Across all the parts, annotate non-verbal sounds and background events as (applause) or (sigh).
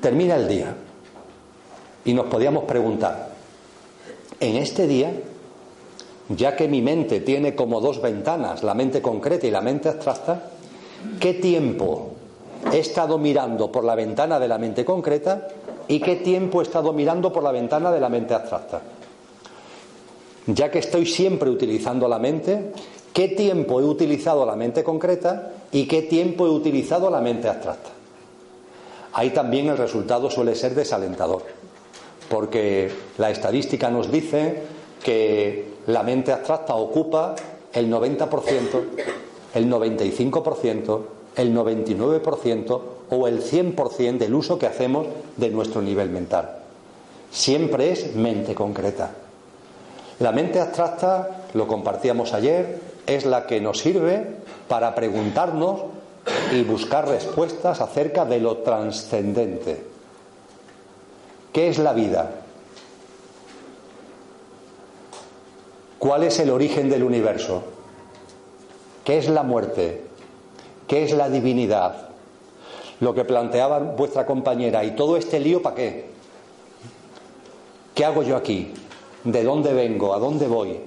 Termina el día y nos podíamos preguntar, en este día, ya que mi mente tiene como dos ventanas, la mente concreta y la mente abstracta, ¿qué tiempo he estado mirando por la ventana de la mente concreta y qué tiempo he estado mirando por la ventana de la mente abstracta? Ya que estoy siempre utilizando la mente, ¿qué tiempo he utilizado la mente concreta y qué tiempo he utilizado la mente abstracta? Ahí también el resultado suele ser desalentador, porque la estadística nos dice que la mente abstracta ocupa el 90%, el 95%, el 99% o el 100% del uso que hacemos de nuestro nivel mental. Siempre es mente concreta. La mente abstracta, lo compartíamos ayer, es la que nos sirve para preguntarnos y buscar respuestas acerca de lo trascendente. ¿Qué es la vida? ¿Cuál es el origen del universo? ¿Qué es la muerte? ¿Qué es la divinidad? Lo que planteaba vuestra compañera, ¿y todo este lío para qué? ¿Qué hago yo aquí? ¿De dónde vengo? ¿A dónde voy?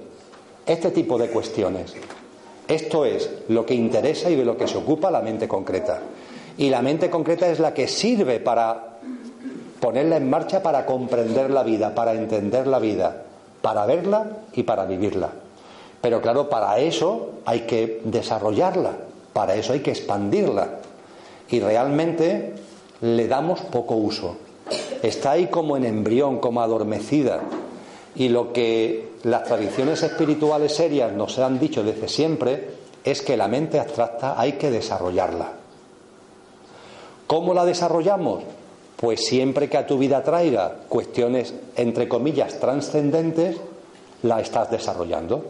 Este tipo de cuestiones. Esto es lo que interesa y de lo que se ocupa la mente concreta. Y la mente concreta es la que sirve para ponerla en marcha para comprender la vida, para entender la vida, para verla y para vivirla. Pero claro, para eso hay que desarrollarla, para eso hay que expandirla. Y realmente le damos poco uso. Está ahí como en embrión, como adormecida. Y lo que las tradiciones espirituales serias nos han dicho desde siempre es que la mente abstracta hay que desarrollarla. ¿Cómo la desarrollamos? Pues siempre que a tu vida traiga cuestiones, entre comillas, trascendentes, la estás desarrollando.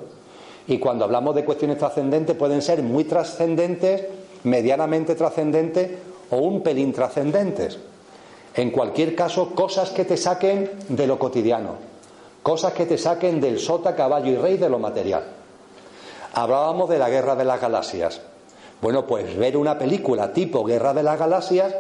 Y cuando hablamos de cuestiones trascendentes pueden ser muy trascendentes, medianamente trascendentes o un pelín trascendentes. En cualquier caso, cosas que te saquen de lo cotidiano Cosas que te saquen del sota, caballo y rey de lo material. Hablábamos de la guerra de las galaxias. Bueno, pues ver una película tipo Guerra de las Galaxias,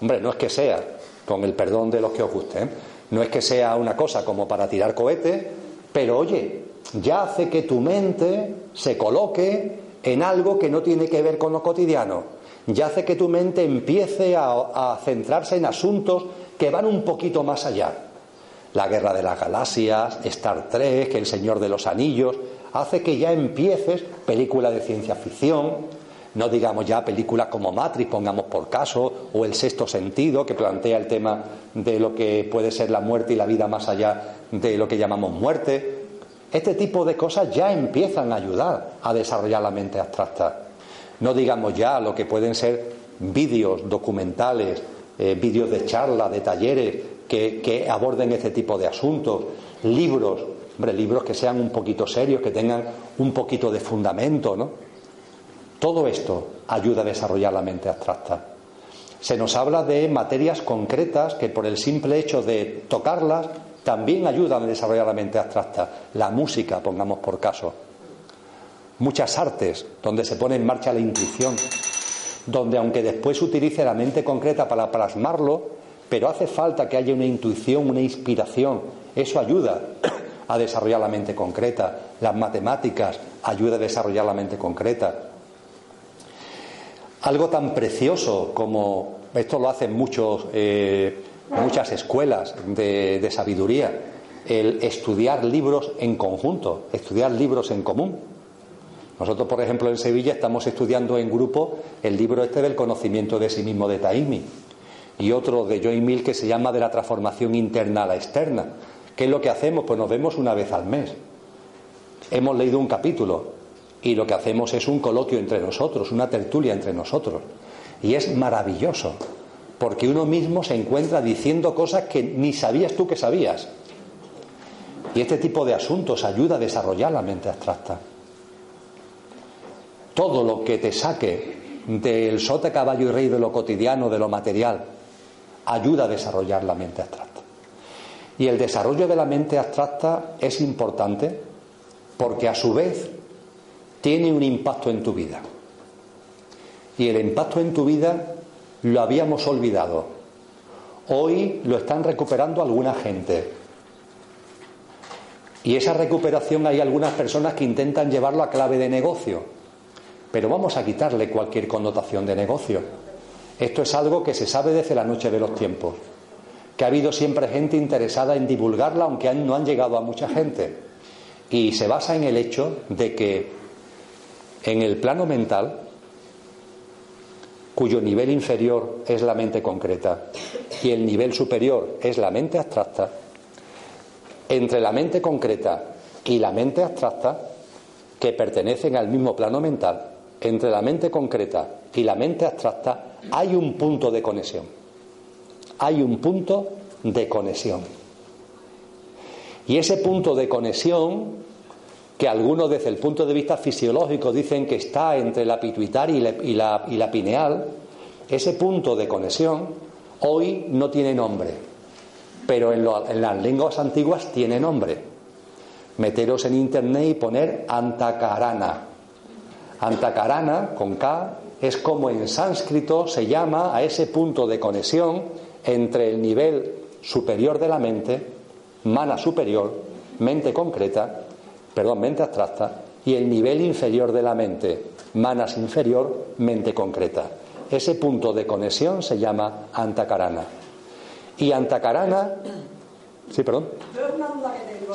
hombre, no es que sea, con el perdón de los que os guste, ¿eh? no es que sea una cosa como para tirar cohetes, pero oye, ya hace que tu mente se coloque en algo que no tiene que ver con lo cotidiano, ya hace que tu mente empiece a, a centrarse en asuntos que van un poquito más allá. La Guerra de las Galaxias, Star Trek, El Señor de los Anillos, hace que ya empieces película de ciencia ficción, no digamos ya películas como Matrix, pongamos por caso, o El Sexto Sentido, que plantea el tema de lo que puede ser la muerte y la vida más allá de lo que llamamos muerte. Este tipo de cosas ya empiezan a ayudar a desarrollar la mente abstracta. No digamos ya lo que pueden ser vídeos, documentales, eh, vídeos de charla, de talleres, que, aborden este tipo de asuntos, libros, hombre, libros que sean un poquito serios, que tengan un poquito de fundamento, ¿no? Todo esto ayuda a desarrollar la mente abstracta. Se nos habla de materias concretas que por el simple hecho de tocarlas también ayudan a desarrollar la mente abstracta. La música, pongamos por caso. Muchas artes donde se pone en marcha la intuición, donde aunque después utilice la mente concreta para plasmarlo, pero hace falta que haya una intuición, una inspiración. Eso ayuda a desarrollar la mente concreta. Las matemáticas ayudan a desarrollar la mente concreta. Algo tan precioso como esto lo hacen muchos, eh, muchas escuelas de, sabiduría, el estudiar libros en conjunto, estudiar libros en común. Nosotros, por ejemplo, en Sevilla estamos estudiando en grupo el libro este del conocimiento de sí mismo de Taimi y otro de Joy Mill que se llama de la transformación interna a la externa. ¿Qué es lo que hacemos? Pues nos vemos una vez al mes. Hemos leído un capítulo y lo que hacemos es un coloquio entre nosotros, una tertulia entre nosotros. Y es maravilloso, porque uno mismo se encuentra diciendo cosas que ni sabías tú que sabías. Y este tipo de asuntos ayuda a desarrollar la mente abstracta. Todo lo que te saque del sote caballo y rey de lo cotidiano, de lo material, ayuda a desarrollar la mente abstracta. Y el desarrollo de la mente abstracta es importante porque a su vez tiene un impacto en tu vida. Y el impacto en tu vida lo habíamos olvidado. Hoy lo están recuperando alguna gente. Y esa recuperación hay algunas personas que intentan llevarlo a clave de negocio. Pero vamos a quitarle cualquier connotación de negocio. Esto es algo que se sabe desde la noche de los tiempos. Que ha habido siempre gente interesada en divulgarla, aunque no han llegado a mucha gente. Y se basa en el hecho de que en el plano mental, cuyo nivel inferior es la mente concreta y el nivel superior es la mente abstracta, entre la mente concreta y la mente abstracta, que pertenecen al mismo plano mental, entre la mente concreta y la mente abstracta hay un punto de conexión. Hay un punto de conexión. Y ese punto de conexión que algunos desde el punto de vista fisiológico dicen que está entre la pituitaria y la, pineal, ese punto de conexión hoy no tiene nombre, pero en, las lenguas antiguas tiene nombre. Meteros en internet y poner antakarana. Antakarana, con K, es como en sánscrito se llama a ese punto de conexión entre el nivel superior de la mente, mana superior, mente concreta, perdón, mente abstracta, y el nivel inferior de la mente, manas inferior, mente concreta. Ese punto de conexión se llama antacarana. Y antacarana. Sí, perdón. Yo es una duda que tengo.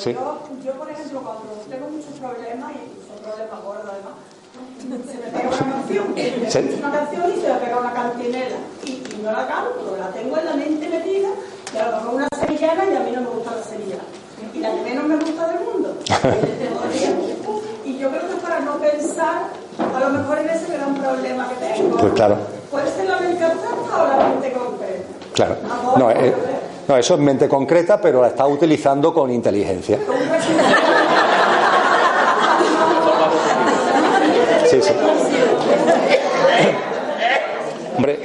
Yo, por ejemplo, cuando tengo muchos problemas, y son problemas gordos además, se me pega una canción, ¿Sí? una canción y se me pega una cantinela. Y, y, no la canto, la tengo en la mente metida, y a lo mejor una sevillana y a mí no me gusta la sevillana y la que menos me gusta del mundo. (laughs) y yo creo que para no pensar, a lo mejor en ese gran problema que tengo. Pues claro. ¿Puede ser la mente abstracta o la mente concreta? Claro. No, eh, no, eso es mente concreta, pero la está utilizando con inteligencia. Sí, sí. Hombre,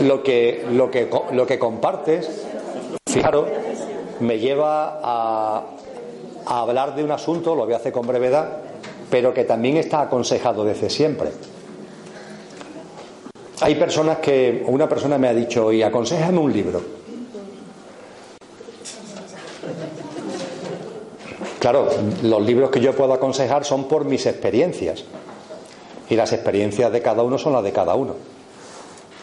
lo que, lo que, lo que compartes, fijaros, me lleva a, hablar de un asunto, lo voy a hacer con brevedad, pero que también está aconsejado desde siempre. Hay personas que, una persona me ha dicho, y aconsejame un libro. Claro, los libros que yo puedo aconsejar son por mis experiencias. Y las experiencias de cada uno son las de cada uno.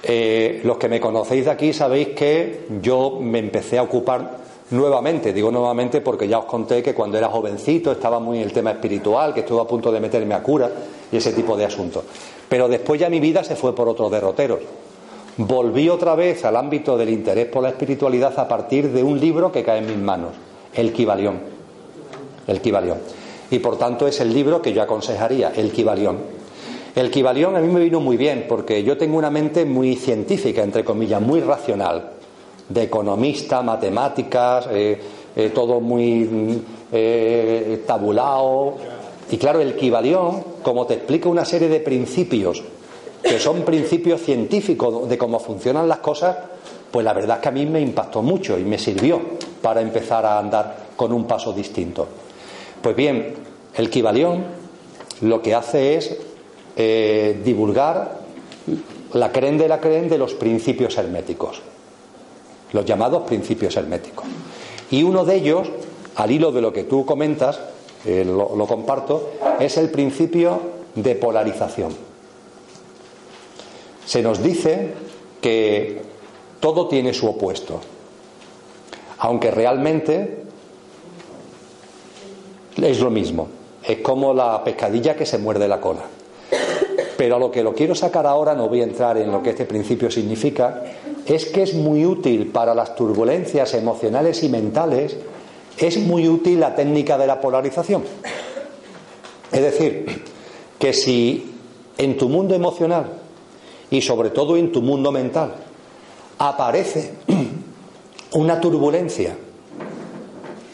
Eh, los que me conocéis de aquí sabéis que yo me empecé a ocupar nuevamente. Digo nuevamente porque ya os conté que cuando era jovencito estaba muy en el tema espiritual, que estuve a punto de meterme a cura y ese tipo de asuntos. Pero después ya mi vida se fue por otros derroteros. Volví otra vez al ámbito del interés por la espiritualidad a partir de un libro que cae en mis manos, el Kibalión. El Kibalión. Y por tanto es el libro que yo aconsejaría, el Kibalión. El Kibalión a mí me vino muy bien porque yo tengo una mente muy científica, entre comillas, muy racional de economista, matemáticas, eh, eh, todo muy eh, tabulado. Y claro, el Kibalión, como te explica una serie de principios, que son principios científicos de cómo funcionan las cosas, pues la verdad es que a mí me impactó mucho y me sirvió para empezar a andar con un paso distinto. Pues bien, el Kibalión lo que hace es divulgar la creen de la creen de los principios herméticos los llamados principios herméticos. Y uno de ellos, al hilo de lo que tú comentas, eh, lo, lo comparto, es el principio de polarización. Se nos dice que todo tiene su opuesto, aunque realmente es lo mismo, es como la pescadilla que se muerde la cola. Pero a lo que lo quiero sacar ahora, no voy a entrar en lo que este principio significa, es que es muy útil para las turbulencias emocionales y mentales, es muy útil la técnica de la polarización. Es decir, que si en tu mundo emocional y sobre todo en tu mundo mental aparece (clears throat) una turbulencia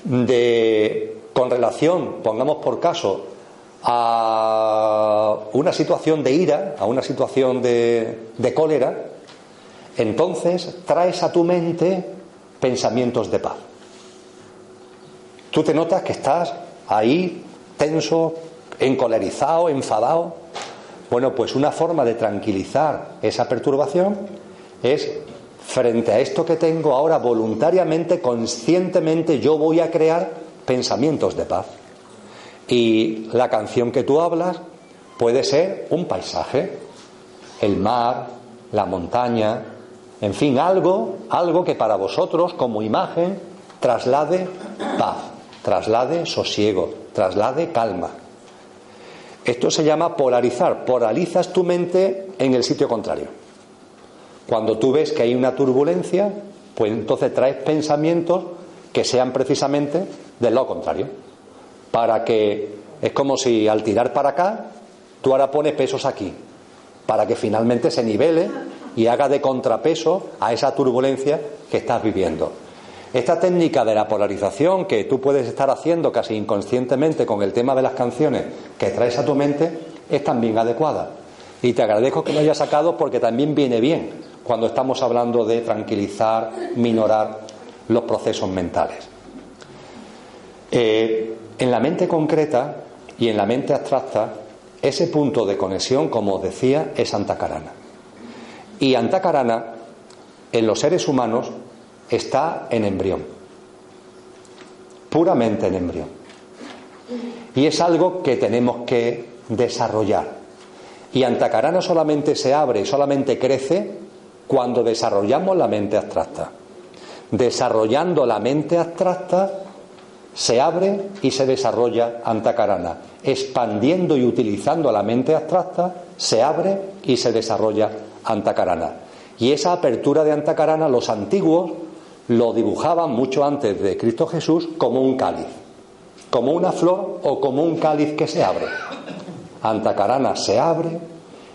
de, con relación, pongamos por caso, a una situación de ira, a una situación de, de cólera, entonces traes a tu mente pensamientos de paz. Tú te notas que estás ahí tenso, encolerizado, enfadado. Bueno, pues una forma de tranquilizar esa perturbación es frente a esto que tengo ahora voluntariamente, conscientemente, yo voy a crear pensamientos de paz. Y la canción que tú hablas puede ser un paisaje, el mar, la montaña, en fin, algo, algo que para vosotros como imagen traslade paz, traslade sosiego, traslade calma. Esto se llama polarizar. Polarizas tu mente en el sitio contrario. Cuando tú ves que hay una turbulencia, pues entonces traes pensamientos que sean precisamente del lado contrario. Para que es como si al tirar para acá, tú ahora pones pesos aquí. Para que finalmente se nivele y haga de contrapeso a esa turbulencia que estás viviendo. Esta técnica de la polarización que tú puedes estar haciendo casi inconscientemente con el tema de las canciones que traes a tu mente es también adecuada. Y te agradezco que lo hayas sacado porque también viene bien cuando estamos hablando de tranquilizar, minorar los procesos mentales. Eh, en la mente concreta y en la mente abstracta, ese punto de conexión, como os decía, es antacarana. Y Antacarana, en los seres humanos, está en embrión, puramente en embrión. Y es algo que tenemos que desarrollar. Y Antacarana solamente se abre, solamente crece cuando desarrollamos la mente abstracta. Desarrollando la mente abstracta, se abre y se desarrolla Antacarana. Expandiendo y utilizando la mente abstracta, se abre y se desarrolla Antacarana. Y esa apertura de Antacarana los antiguos lo dibujaban mucho antes de Cristo Jesús como un cáliz, como una flor o como un cáliz que se abre. Antacarana se abre,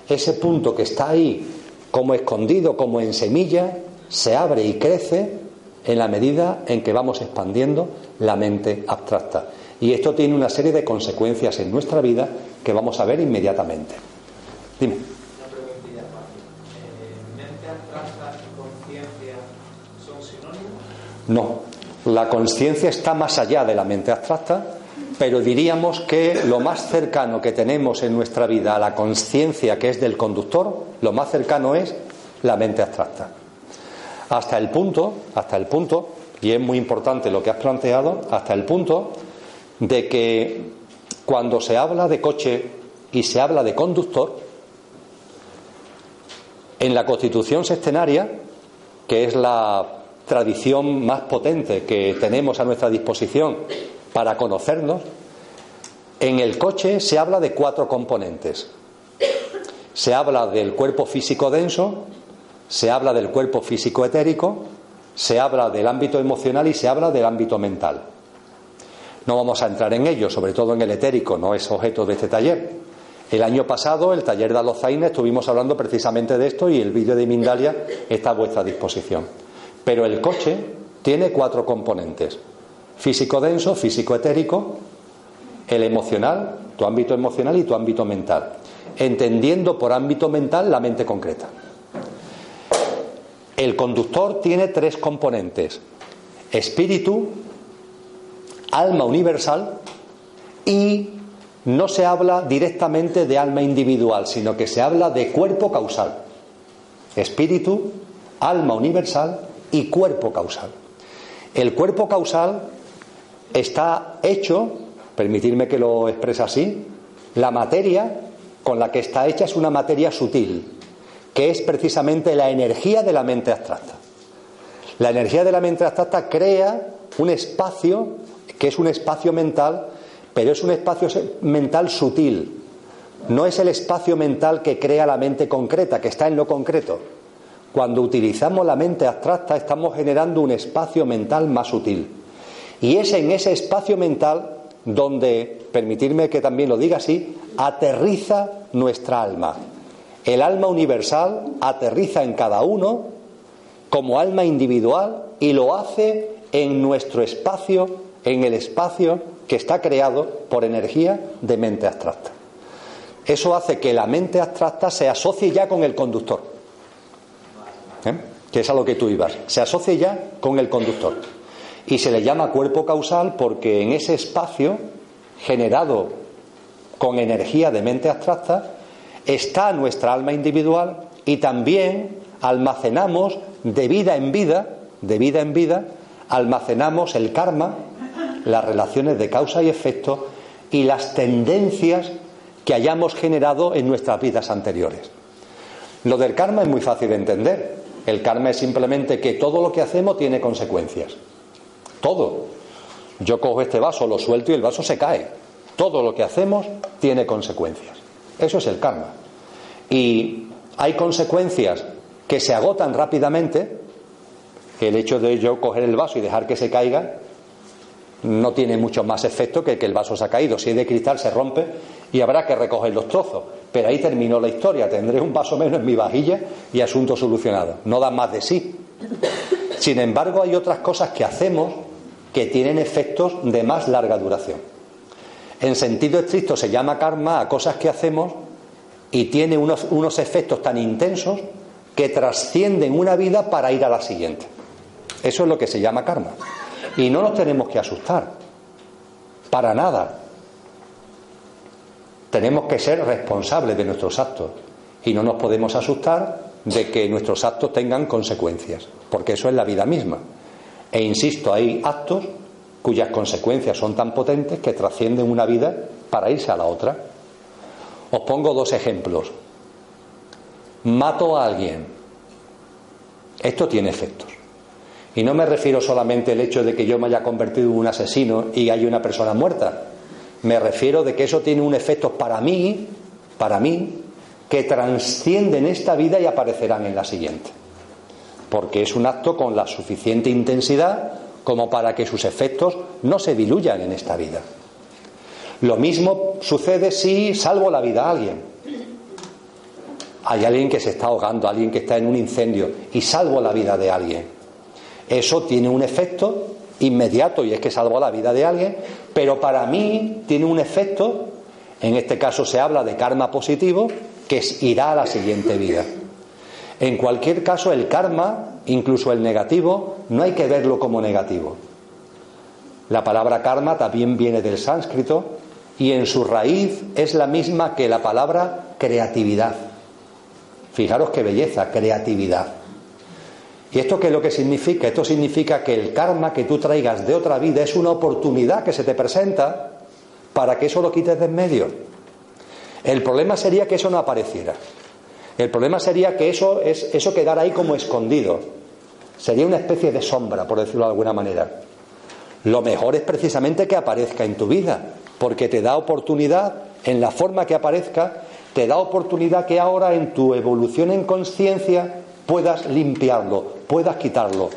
ese punto que está ahí como escondido, como en semilla, se abre y crece en la medida en que vamos expandiendo la mente abstracta. Y esto tiene una serie de consecuencias en nuestra vida que vamos a ver inmediatamente. Dime. No, la conciencia está más allá de la mente abstracta, pero diríamos que lo más cercano que tenemos en nuestra vida a la conciencia que es del conductor, lo más cercano es la mente abstracta. Hasta el punto, hasta el punto, y es muy importante lo que has planteado, hasta el punto de que cuando se habla de coche y se habla de conductor, en la Constitución sextenaria, que es la tradición más potente que tenemos a nuestra disposición para conocernos, en el coche se habla de cuatro componentes. Se habla del cuerpo físico denso, se habla del cuerpo físico etérico, se habla del ámbito emocional y se habla del ámbito mental. No vamos a entrar en ello, sobre todo en el etérico, no es objeto de este taller. El año pasado, el taller de Alozaina, estuvimos hablando precisamente de esto y el vídeo de Mindalia está a vuestra disposición. Pero el coche tiene cuatro componentes. Físico denso, físico etérico, el emocional, tu ámbito emocional y tu ámbito mental. Entendiendo por ámbito mental la mente concreta. El conductor tiene tres componentes. Espíritu, alma universal y no se habla directamente de alma individual, sino que se habla de cuerpo causal. Espíritu, alma universal y cuerpo causal. El cuerpo causal está hecho, permitirme que lo exprese así, la materia con la que está hecha es una materia sutil, que es precisamente la energía de la mente abstracta. La energía de la mente abstracta crea un espacio que es un espacio mental, pero es un espacio mental sutil. No es el espacio mental que crea la mente concreta, que está en lo concreto. Cuando utilizamos la mente abstracta estamos generando un espacio mental más sutil. Y es en ese espacio mental donde, permitirme que también lo diga así, aterriza nuestra alma. El alma universal aterriza en cada uno como alma individual y lo hace en nuestro espacio, en el espacio que está creado por energía de mente abstracta. Eso hace que la mente abstracta se asocie ya con el conductor, ¿eh? que es a lo que tú ibas, se asocie ya con el conductor. Y se le llama cuerpo causal porque en ese espacio generado con energía de mente abstracta está nuestra alma individual y también almacenamos de vida en vida, de vida en vida, almacenamos el karma, las relaciones de causa y efecto y las tendencias que hayamos generado en nuestras vidas anteriores. Lo del karma es muy fácil de entender. El karma es simplemente que todo lo que hacemos tiene consecuencias. Todo. Yo cojo este vaso, lo suelto y el vaso se cae. Todo lo que hacemos tiene consecuencias. Eso es el karma. Y hay consecuencias que se agotan rápidamente. El hecho de yo coger el vaso y dejar que se caiga no tiene mucho más efecto que que el vaso se ha caído. Si es de cristal se rompe y habrá que recoger los trozos. Pero ahí terminó la historia. Tendré un vaso menos en mi vajilla y asunto solucionado. No da más de sí. Sin embargo, hay otras cosas que hacemos que tienen efectos de más larga duración. En sentido estricto se llama karma a cosas que hacemos y tiene unos, unos efectos tan intensos que trascienden una vida para ir a la siguiente. Eso es lo que se llama karma. Y no nos tenemos que asustar. Para nada. Tenemos que ser responsables de nuestros actos. Y no nos podemos asustar de que nuestros actos tengan consecuencias. Porque eso es la vida misma. E insisto, hay actos cuyas consecuencias son tan potentes que trascienden una vida para irse a la otra. Os pongo dos ejemplos. Mato a alguien. Esto tiene efectos. Y no me refiero solamente al hecho de que yo me haya convertido en un asesino y hay una persona muerta. Me refiero de que eso tiene un efecto para mí, para mí, que trascienden esta vida y aparecerán en la siguiente. Porque es un acto con la suficiente intensidad como para que sus efectos no se diluyan en esta vida. Lo mismo sucede si salvo la vida a alguien. Hay alguien que se está ahogando, alguien que está en un incendio y salvo la vida de alguien. Eso tiene un efecto inmediato y es que salvo la vida de alguien, pero para mí tiene un efecto, en este caso se habla de karma positivo, que irá a la siguiente vida. En cualquier caso, el karma, incluso el negativo, no hay que verlo como negativo. La palabra karma también viene del sánscrito y en su raíz es la misma que la palabra creatividad. Fijaros qué belleza, creatividad. ¿Y esto qué es lo que significa? Esto significa que el karma que tú traigas de otra vida es una oportunidad que se te presenta para que eso lo quites de en medio. El problema sería que eso no apareciera. El problema sería que eso, es, eso quedara ahí como escondido. Sería una especie de sombra, por decirlo de alguna manera. Lo mejor es precisamente que aparezca en tu vida, porque te da oportunidad, en la forma que aparezca, te da oportunidad que ahora en tu evolución en conciencia puedas limpiarlo, puedas quitarlo,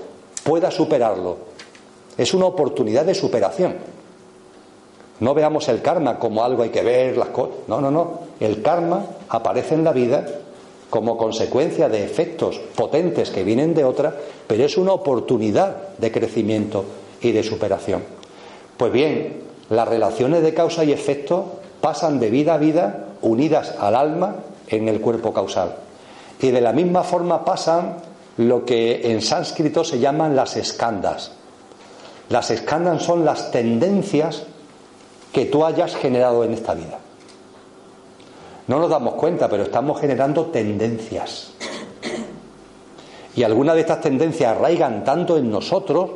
puedas superarlo. Es una oportunidad de superación. No veamos el karma como algo hay que ver, las cosas. No, no, no. El karma aparece en la vida como consecuencia de efectos potentes que vienen de otra, pero es una oportunidad de crecimiento y de superación. Pues bien, las relaciones de causa y efecto pasan de vida a vida unidas al alma en el cuerpo causal. Y de la misma forma pasan lo que en sánscrito se llaman las escandas. Las escandas son las tendencias que tú hayas generado en esta vida. No nos damos cuenta, pero estamos generando tendencias. Y algunas de estas tendencias arraigan tanto en nosotros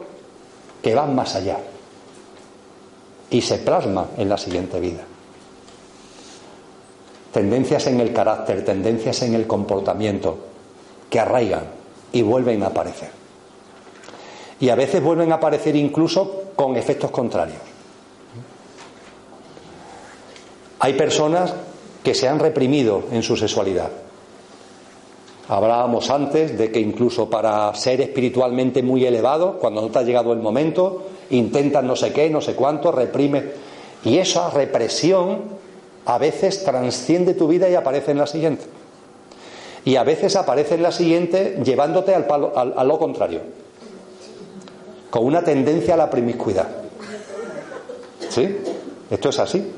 que van más allá. Y se plasman en la siguiente vida tendencias en el carácter, tendencias en el comportamiento, que arraigan y vuelven a aparecer. Y a veces vuelven a aparecer incluso con efectos contrarios. Hay personas que se han reprimido en su sexualidad Hablábamos antes de que incluso para ser espiritualmente muy elevado, cuando no te ha llegado el momento, intentas no sé qué, no sé cuánto, reprime. Y esa represión a veces transciende tu vida y aparece en la siguiente. Y a veces aparece en la siguiente llevándote al a lo contrario, con una tendencia a la promiscuidad. ¿Sí? Esto es así.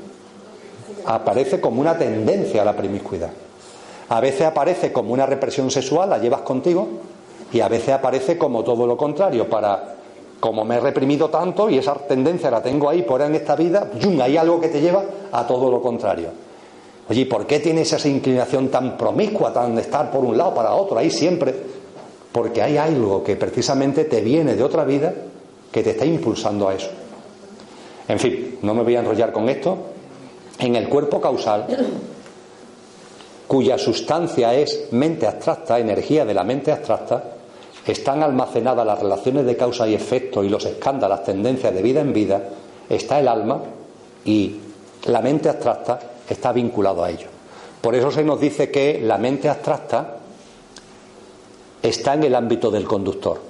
Aparece como una tendencia a la promiscuidad. A veces aparece como una represión sexual, la llevas contigo, y a veces aparece como todo lo contrario, para como me he reprimido tanto y esa tendencia la tengo ahí por en esta vida, ¡yum! hay algo que te lleva a todo lo contrario. Oye, ¿por qué tienes esa inclinación tan promiscua, tan de estar por un lado para otro, ahí siempre? Porque hay algo que precisamente te viene de otra vida que te está impulsando a eso. En fin, no me voy a enrollar con esto. En el cuerpo causal cuya sustancia es mente abstracta, energía de la mente abstracta, están almacenadas las relaciones de causa y efecto y los escándalos, tendencias de vida en vida, está el alma y la mente abstracta está vinculado a ello. Por eso se nos dice que la mente abstracta está en el ámbito del conductor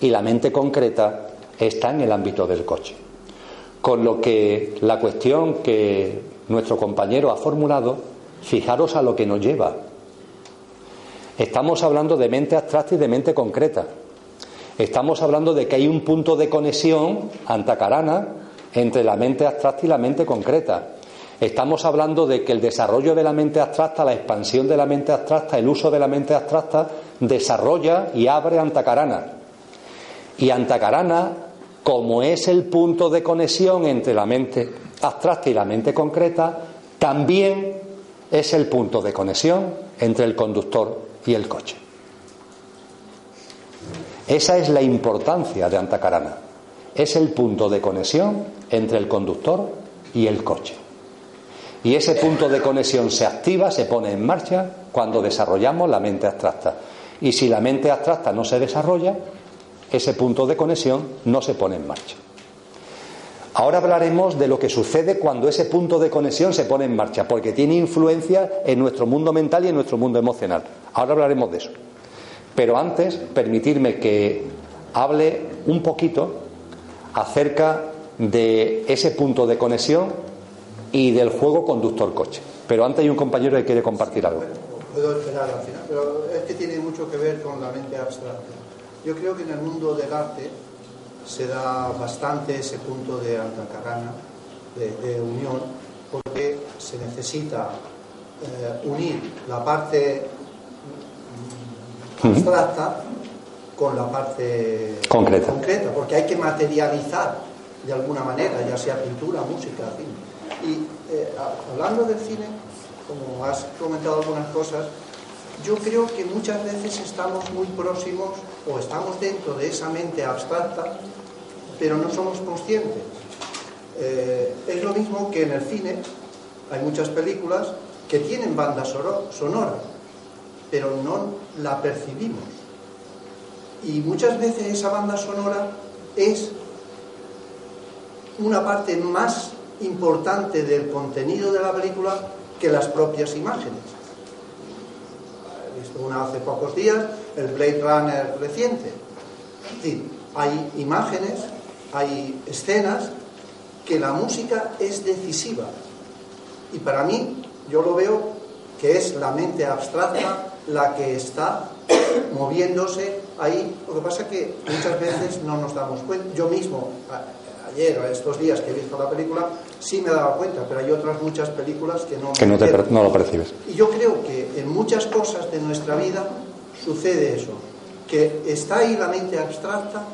y la mente concreta está en el ámbito del coche. Con lo que la cuestión que nuestro compañero ha formulado Fijaros a lo que nos lleva. Estamos hablando de mente abstracta y de mente concreta. Estamos hablando de que hay un punto de conexión antacarana entre la mente abstracta y la mente concreta. Estamos hablando de que el desarrollo de la mente abstracta, la expansión de la mente abstracta, el uso de la mente abstracta desarrolla y abre antacarana. Y antacarana, como es el punto de conexión entre la mente abstracta y la mente concreta, también es el punto de conexión entre el conductor y el coche. Esa es la importancia de Antacarana. Es el punto de conexión entre el conductor y el coche. Y ese punto de conexión se activa, se pone en marcha cuando desarrollamos la mente abstracta. Y si la mente abstracta no se desarrolla, ese punto de conexión no se pone en marcha. Ahora hablaremos de lo que sucede cuando ese punto de conexión se pone en marcha, porque tiene influencia en nuestro mundo mental y en nuestro mundo emocional. Ahora hablaremos de eso. Pero antes, permitirme que hable un poquito acerca de ese punto de conexión y del juego conductor-coche. Pero antes hay un compañero que quiere compartir algo. Puedo esperar al final, pero es que tiene mucho que ver con la mente abstracta. Yo creo que en el mundo del arte se da bastante ese punto de antacarana, de, unión, porque se necesita eh, unir la parte abstracta con la parte concreta. porque hay que materializar de alguna manera, ya sea pintura, música, cine. Y eh, hablando del cine, como has comentado algunas cosas, yo creo que muchas veces estamos muy próximos o estamos dentro de esa mente abstracta, pero no somos conscientes. Eh, es lo mismo que en el cine, hay muchas películas que tienen banda sonora, pero no la percibimos. Y muchas veces esa banda sonora es una parte más importante del contenido de la película que las propias imágenes una hace pocos días, el Blade Runner reciente. hay imágenes, hay escenas que la música es decisiva. Y para mí, yo lo veo que es la mente abstracta la que está moviéndose ahí. Lo que pasa es que muchas veces no nos damos cuenta. Yo mismo, ayer, estos días que he visto la película, sí me he dado cuenta, pero hay otras muchas películas que no, que no, te, no lo percibes. Y yo creo que en muchas cosas de nuestra vida sucede eso, que está ahí la mente abstracta,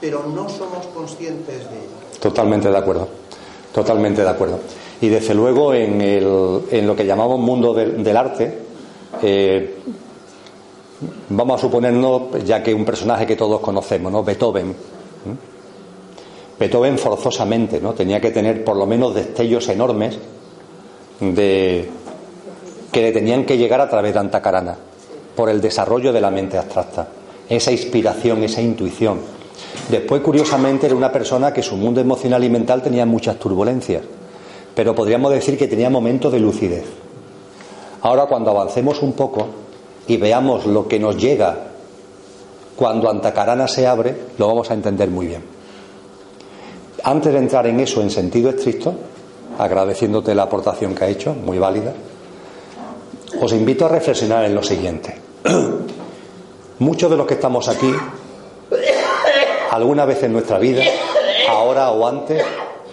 pero no somos conscientes de ella. Totalmente de acuerdo, totalmente de acuerdo. Y desde luego en, el, en lo que llamamos mundo del, arte, eh, vamos a suponernos, ya que un personaje que todos conocemos, ¿no? Beethoven. Beethoven forzosamente, ¿no? Tenía que tener por lo menos destellos enormes de que le tenían que llegar a través de Antacarana, por el desarrollo de la mente abstracta, esa inspiración, esa intuición. Después, curiosamente, era una persona que su mundo emocional y mental tenía muchas turbulencias, pero podríamos decir que tenía momentos de lucidez. Ahora, cuando avancemos un poco, y veamos lo que nos llega cuando Antacarana se abre, lo vamos a entender muy bien. Antes de entrar en eso en sentido estricto, agradeciéndote la aportación que ha hecho, muy válida, os invito a reflexionar en lo siguiente. (clears throat) Muchos de los que estamos aquí, alguna vez en nuestra vida, ahora o antes,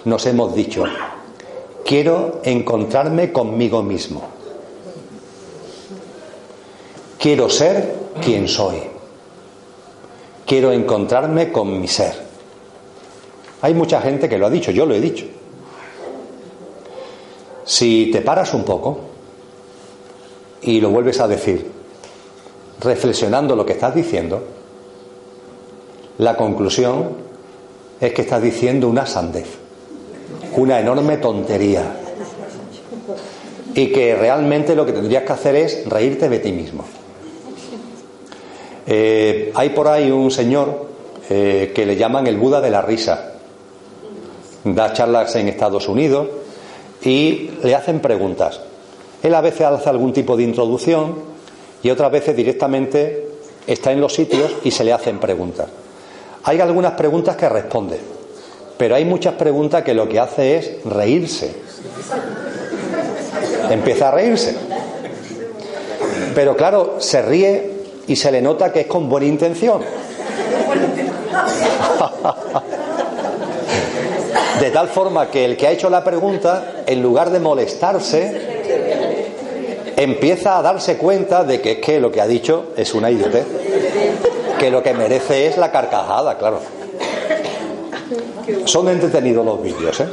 nos hemos dicho, quiero encontrarme conmigo mismo. Quiero ser quien soy. Quiero encontrarme con mi ser. Hay mucha gente que lo ha dicho, yo lo he dicho. Si te paras un poco y lo vuelves a decir, reflexionando lo que estás diciendo, la conclusión es que estás diciendo una sandez, una enorme tontería. Y que realmente lo que tendrías que hacer es reírte de ti mismo. Eh, hay por ahí un señor eh, que le llaman el Buda de la risa. Da charlas en Estados Unidos y le hacen preguntas. Él a veces hace algún tipo de introducción y otras veces directamente está en los sitios y se le hacen preguntas. Hay algunas preguntas que responde, pero hay muchas preguntas que lo que hace es reírse. Empieza a reírse. Pero claro, se ríe y se le nota que es con buena intención. (laughs) De tal forma que el que ha hecho la pregunta, en lugar de molestarse, empieza a darse cuenta de que es que lo que ha dicho es una idiotez. Que lo que merece es la carcajada, claro. Son entretenidos los vídeos, ¿eh?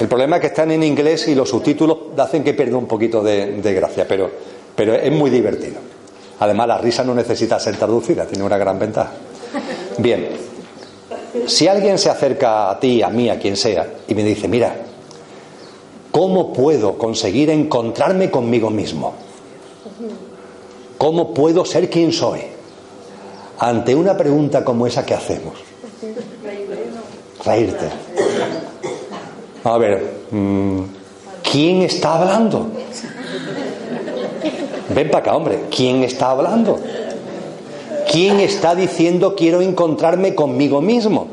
El problema es que están en inglés y los subtítulos hacen que pierda un poquito de, gracia, pero, pero es muy divertido. Además, la risa no necesita ser traducida, tiene una gran ventaja. Bien, si alguien se acerca a ti, a mí, a quien sea, y me dice, mira, ¿Cómo puedo conseguir encontrarme conmigo mismo? ¿Cómo puedo ser quien soy? Ante una pregunta como esa, ¿qué hacemos? Reírte. A ver, mm, ¿quién está hablando? Ven para acá, hombre. ¿Quién está hablando? ¿Quién está diciendo quiero encontrarme conmigo mismo?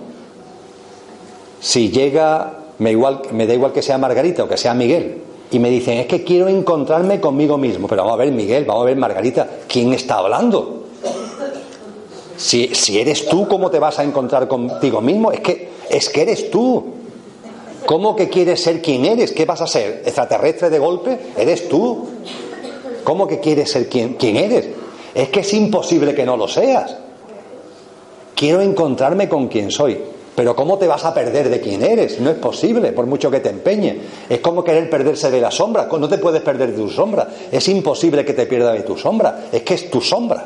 Si llega me, igual, me da igual que sea Margarita o que sea Miguel, y me dicen, es que quiero encontrarme conmigo mismo. Pero vamos a ver, Miguel, vamos a ver, Margarita, ¿quién está hablando? Si, eres tú, ¿cómo te vas a encontrar contigo mismo? Es que, es que eres tú. ¿Cómo que quieres ser quien eres? ¿Qué vas a ser? ¿Extraterrestre de golpe? Eres tú. ¿Cómo que quieres ser quien, quien eres? Es que es imposible que no lo seas. Quiero encontrarme con quien soy. Pero ¿cómo te vas a perder de quién eres? No es posible, por mucho que te empeñe. Es como querer perderse de la sombra. No te puedes perder de tu sombra. Es imposible que te pierdas de tu sombra. Es que es tu sombra.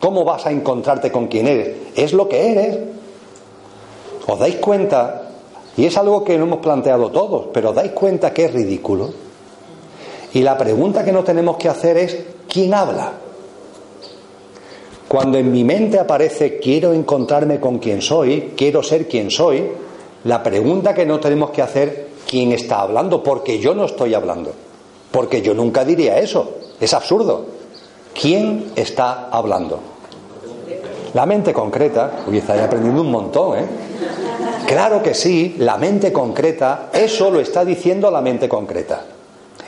¿Cómo vas a encontrarte con quién eres? Es lo que eres. ¿Os dais cuenta? Y es algo que no hemos planteado todos, pero ¿os dais cuenta que es ridículo? Y la pregunta que nos tenemos que hacer es, ¿quién habla? Cuando en mi mente aparece quiero encontrarme con quien soy, quiero ser quien soy, la pregunta que no tenemos que hacer, ¿quién está hablando? Porque yo no estoy hablando. Porque yo nunca diría eso. Es absurdo. ¿Quién está hablando? La mente concreta, uy, estáis aprendiendo un montón, ¿eh? Claro que sí, la mente concreta, eso lo está diciendo la mente concreta.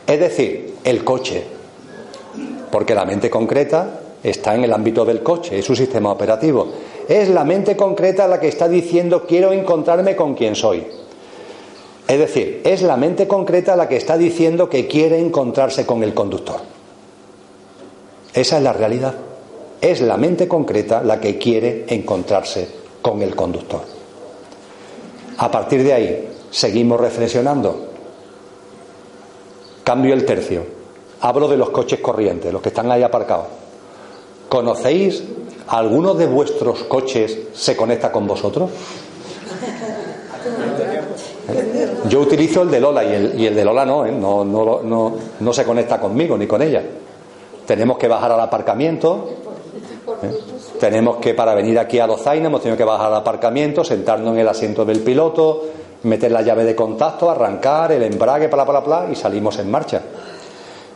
Es decir, el coche. Porque la mente concreta está en el ámbito del coche, es su sistema operativo. Es la mente concreta la que está diciendo quiero encontrarme con quien soy. Es decir, es la mente concreta la que está diciendo que quiere encontrarse con el conductor. Esa es la realidad. Es la mente concreta la que quiere encontrarse con el conductor. A partir de ahí, seguimos reflexionando. Cambio el tercio. Hablo de los coches corrientes, los que están ahí aparcados. ¿Conocéis? ¿Alguno de vuestros coches se conecta con vosotros? Yo utilizo el de Lola y el, y el de Lola no, ¿eh? no, no, no, no, se conecta conmigo ni con ella. Tenemos que bajar al aparcamiento. ¿eh? Tenemos que, para venir aquí a Lozaina, hemos tenido que bajar al aparcamiento, sentarnos en el asiento del piloto, meter la llave de contacto, arrancar el embrague, bla, bla, bla, y salimos en marcha.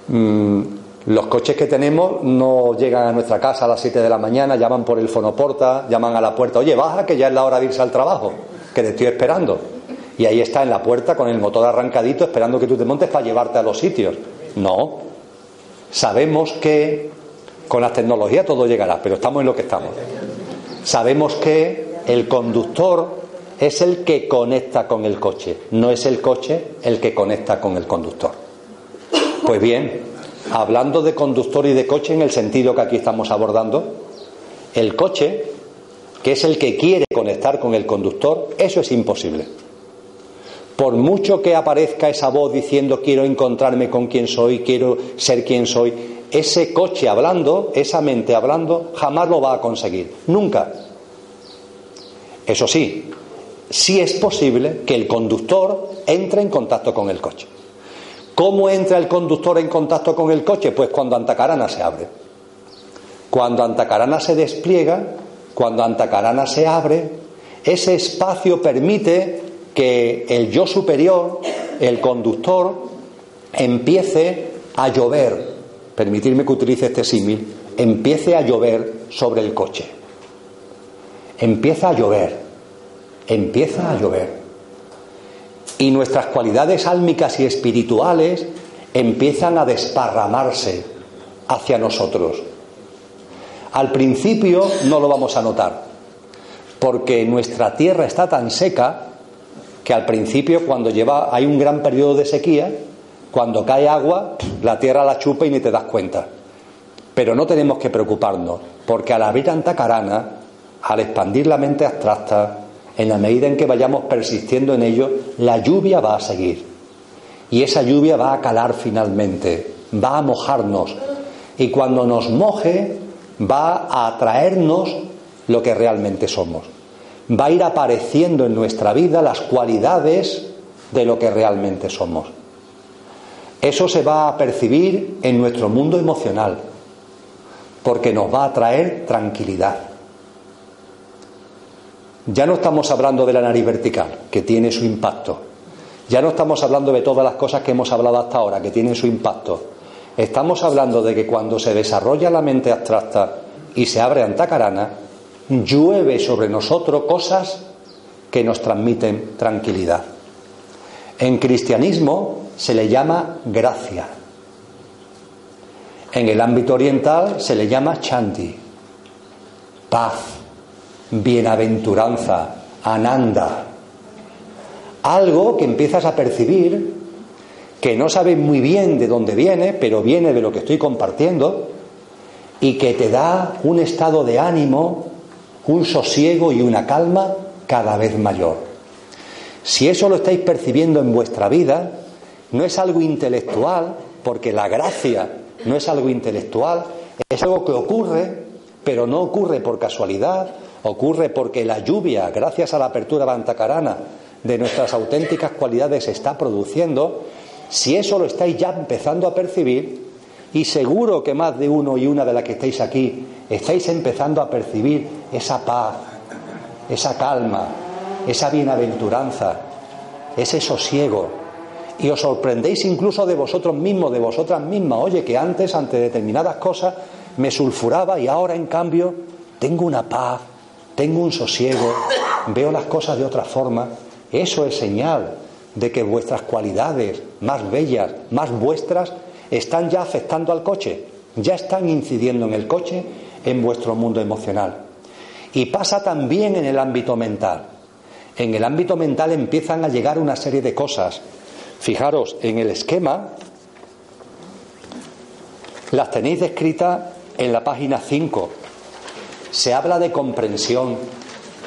Mm, Los coches que tenemos no llegan a nuestra casa a las 7 de la mañana, llaman por el fonoporta, llaman a la puerta, oye, baja que ya es la hora de irse al trabajo, que te estoy esperando. Y ahí está en la puerta con el motor arrancadito esperando que tú te montes para llevarte a los sitios. No. Sabemos que con las tecnologías todo llegará, pero estamos en lo que estamos. Sabemos que el conductor es el que conecta con el coche, no es el coche el que conecta con el conductor. Pues bien, hablando de conductor y de coche en el sentido que aquí estamos abordando, el coche, que es el que quiere conectar con el conductor, eso es imposible. Por mucho que aparezca esa voz diciendo quiero encontrarme con quien soy, quiero ser quien soy, ese coche hablando, esa mente hablando, jamás lo va a conseguir. Nunca. Eso sí, sí es posible que el conductor entre en contacto con el coche. ¿Cómo entra el conductor en contacto con el coche? Pues cuando Antacarana se abre. Cuando Antacarana se despliega, cuando Antacarana se abre, ese espacio permite que el yo superior, el conductor, empiece a llover, permitirme que utilice este símil, empiece a llover sobre el coche. Empieza a llover, empieza a llover y nuestras cualidades álmicas y espirituales empiezan a desparramarse hacia nosotros. Al principio no lo vamos a notar, porque nuestra tierra está tan seca que al principio cuando lleva hay un gran periodo de sequía, cuando cae agua, la tierra la chupa y ni te das cuenta. Pero no tenemos que preocuparnos, porque al abrir Antacarana, al expandir la mente abstracta, en la medida en que vayamos persistiendo en ello, la lluvia va a seguir. Y esa lluvia va a calar finalmente, va a mojarnos. Y cuando nos moje, va a atraernos lo que realmente somos. Va a ir apareciendo en nuestra vida las cualidades de lo que realmente somos. Eso se va a percibir en nuestro mundo emocional, porque nos va a traer tranquilidad. Ya no estamos hablando de la nariz vertical, que tiene su impacto. Ya no estamos hablando de todas las cosas que hemos hablado hasta ahora, que tienen su impacto. Estamos hablando de que cuando se desarrolla la mente abstracta y se abre Antacarana, llueve sobre nosotros cosas que nos transmiten tranquilidad. En cristianismo se le llama gracia. En el ámbito oriental se le llama chanti, paz bienaventuranza, ananda. Algo que empiezas a percibir que no sabes muy bien de dónde viene, pero viene de lo que estoy compartiendo y que te da un estado de ánimo, un sosiego y una calma cada vez mayor. Si eso lo estáis percibiendo en vuestra vida, no es algo intelectual, porque la gracia no es algo intelectual, es algo que ocurre, pero no ocurre por casualidad, Ocurre porque la lluvia, gracias a la apertura bantacarana de nuestras auténticas cualidades, se está produciendo. Si eso lo estáis ya empezando a percibir, y seguro que más de uno y una de las que estáis aquí estáis empezando a percibir esa paz, esa calma, esa bienaventuranza, ese sosiego. Y os sorprendéis incluso de vosotros mismos, de vosotras mismas. Oye, que antes, ante determinadas cosas, me sulfuraba y ahora, en cambio, tengo una paz, tengo un sosiego, veo las cosas de otra forma, eso es señal de que vuestras cualidades más bellas, más vuestras, están ya afectando al coche, ya están incidiendo en el coche, en vuestro mundo emocional. Y pasa también en el ámbito mental. En el ámbito mental empiezan a llegar una serie de cosas. Fijaros, en el esquema las tenéis descritas en la página 5 se habla de comprensión,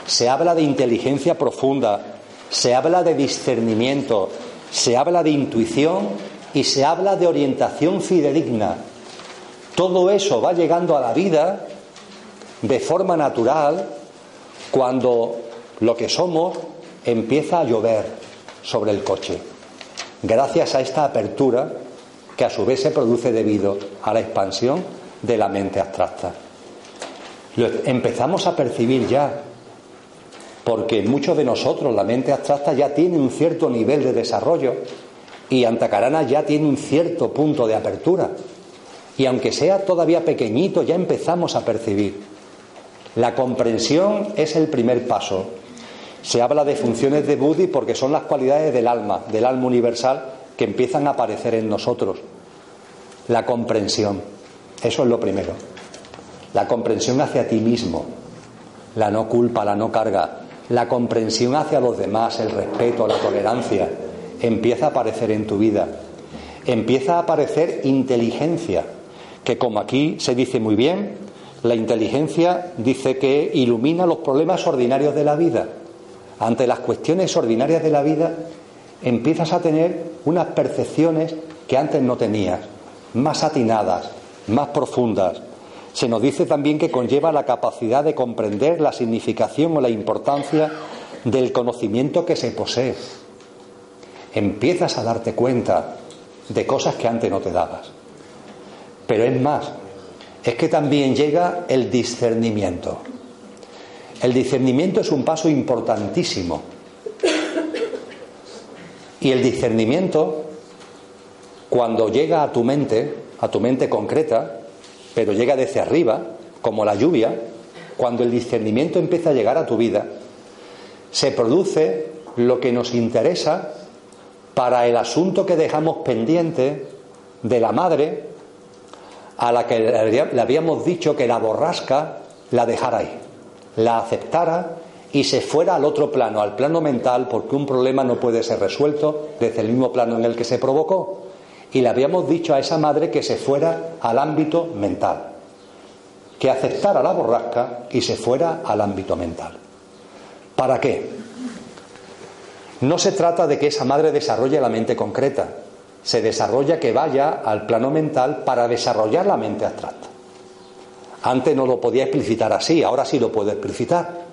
se habla de inteligencia profunda, se habla de discernimiento, se habla de intuición y se habla de orientación fidedigna. Todo eso va llegando a la vida de forma natural cuando lo que somos empieza a llover sobre el coche, gracias a esta apertura que a su vez se produce debido a la expansión de la mente abstracta. Empezamos a percibir ya, porque muchos de nosotros la mente abstracta ya tiene un cierto nivel de desarrollo y Antacarana ya tiene un cierto punto de apertura. Y aunque sea todavía pequeñito, ya empezamos a percibir. La comprensión es el primer paso. Se habla de funciones de Buddhi porque son las cualidades del alma, del alma universal, que empiezan a aparecer en nosotros. La comprensión, eso es lo primero. La comprensión hacia ti mismo, la no culpa, la no carga, la comprensión hacia los demás, el respeto, la tolerancia, empieza a aparecer en tu vida. Empieza a aparecer inteligencia, que como aquí se dice muy bien, la inteligencia dice que ilumina los problemas ordinarios de la vida. Ante las cuestiones ordinarias de la vida, empiezas a tener unas percepciones que antes no tenías, más atinadas, más profundas. Se nos dice también que conlleva la capacidad de comprender la significación o la importancia del conocimiento que se posee. Empiezas a darte cuenta de cosas que antes no te dabas. Pero es más, es que también llega el discernimiento. El discernimiento es un paso importantísimo. Y el discernimiento, cuando llega a tu mente, a tu mente concreta, pero llega desde arriba, como la lluvia, cuando el discernimiento empieza a llegar a tu vida, se produce lo que nos interesa para el asunto que dejamos pendiente de la madre a la que le habíamos dicho que la borrasca la dejara ahí, la aceptara y se fuera al otro plano, al plano mental, porque un problema no puede ser resuelto desde el mismo plano en el que se provocó. Y le habíamos dicho a esa madre que se fuera al ámbito mental, que aceptara la borrasca y se fuera al ámbito mental. ¿Para qué? No se trata de que esa madre desarrolle la mente concreta, se desarrolla que vaya al plano mental para desarrollar la mente abstracta. Antes no lo podía explicitar así, ahora sí lo puedo explicitar.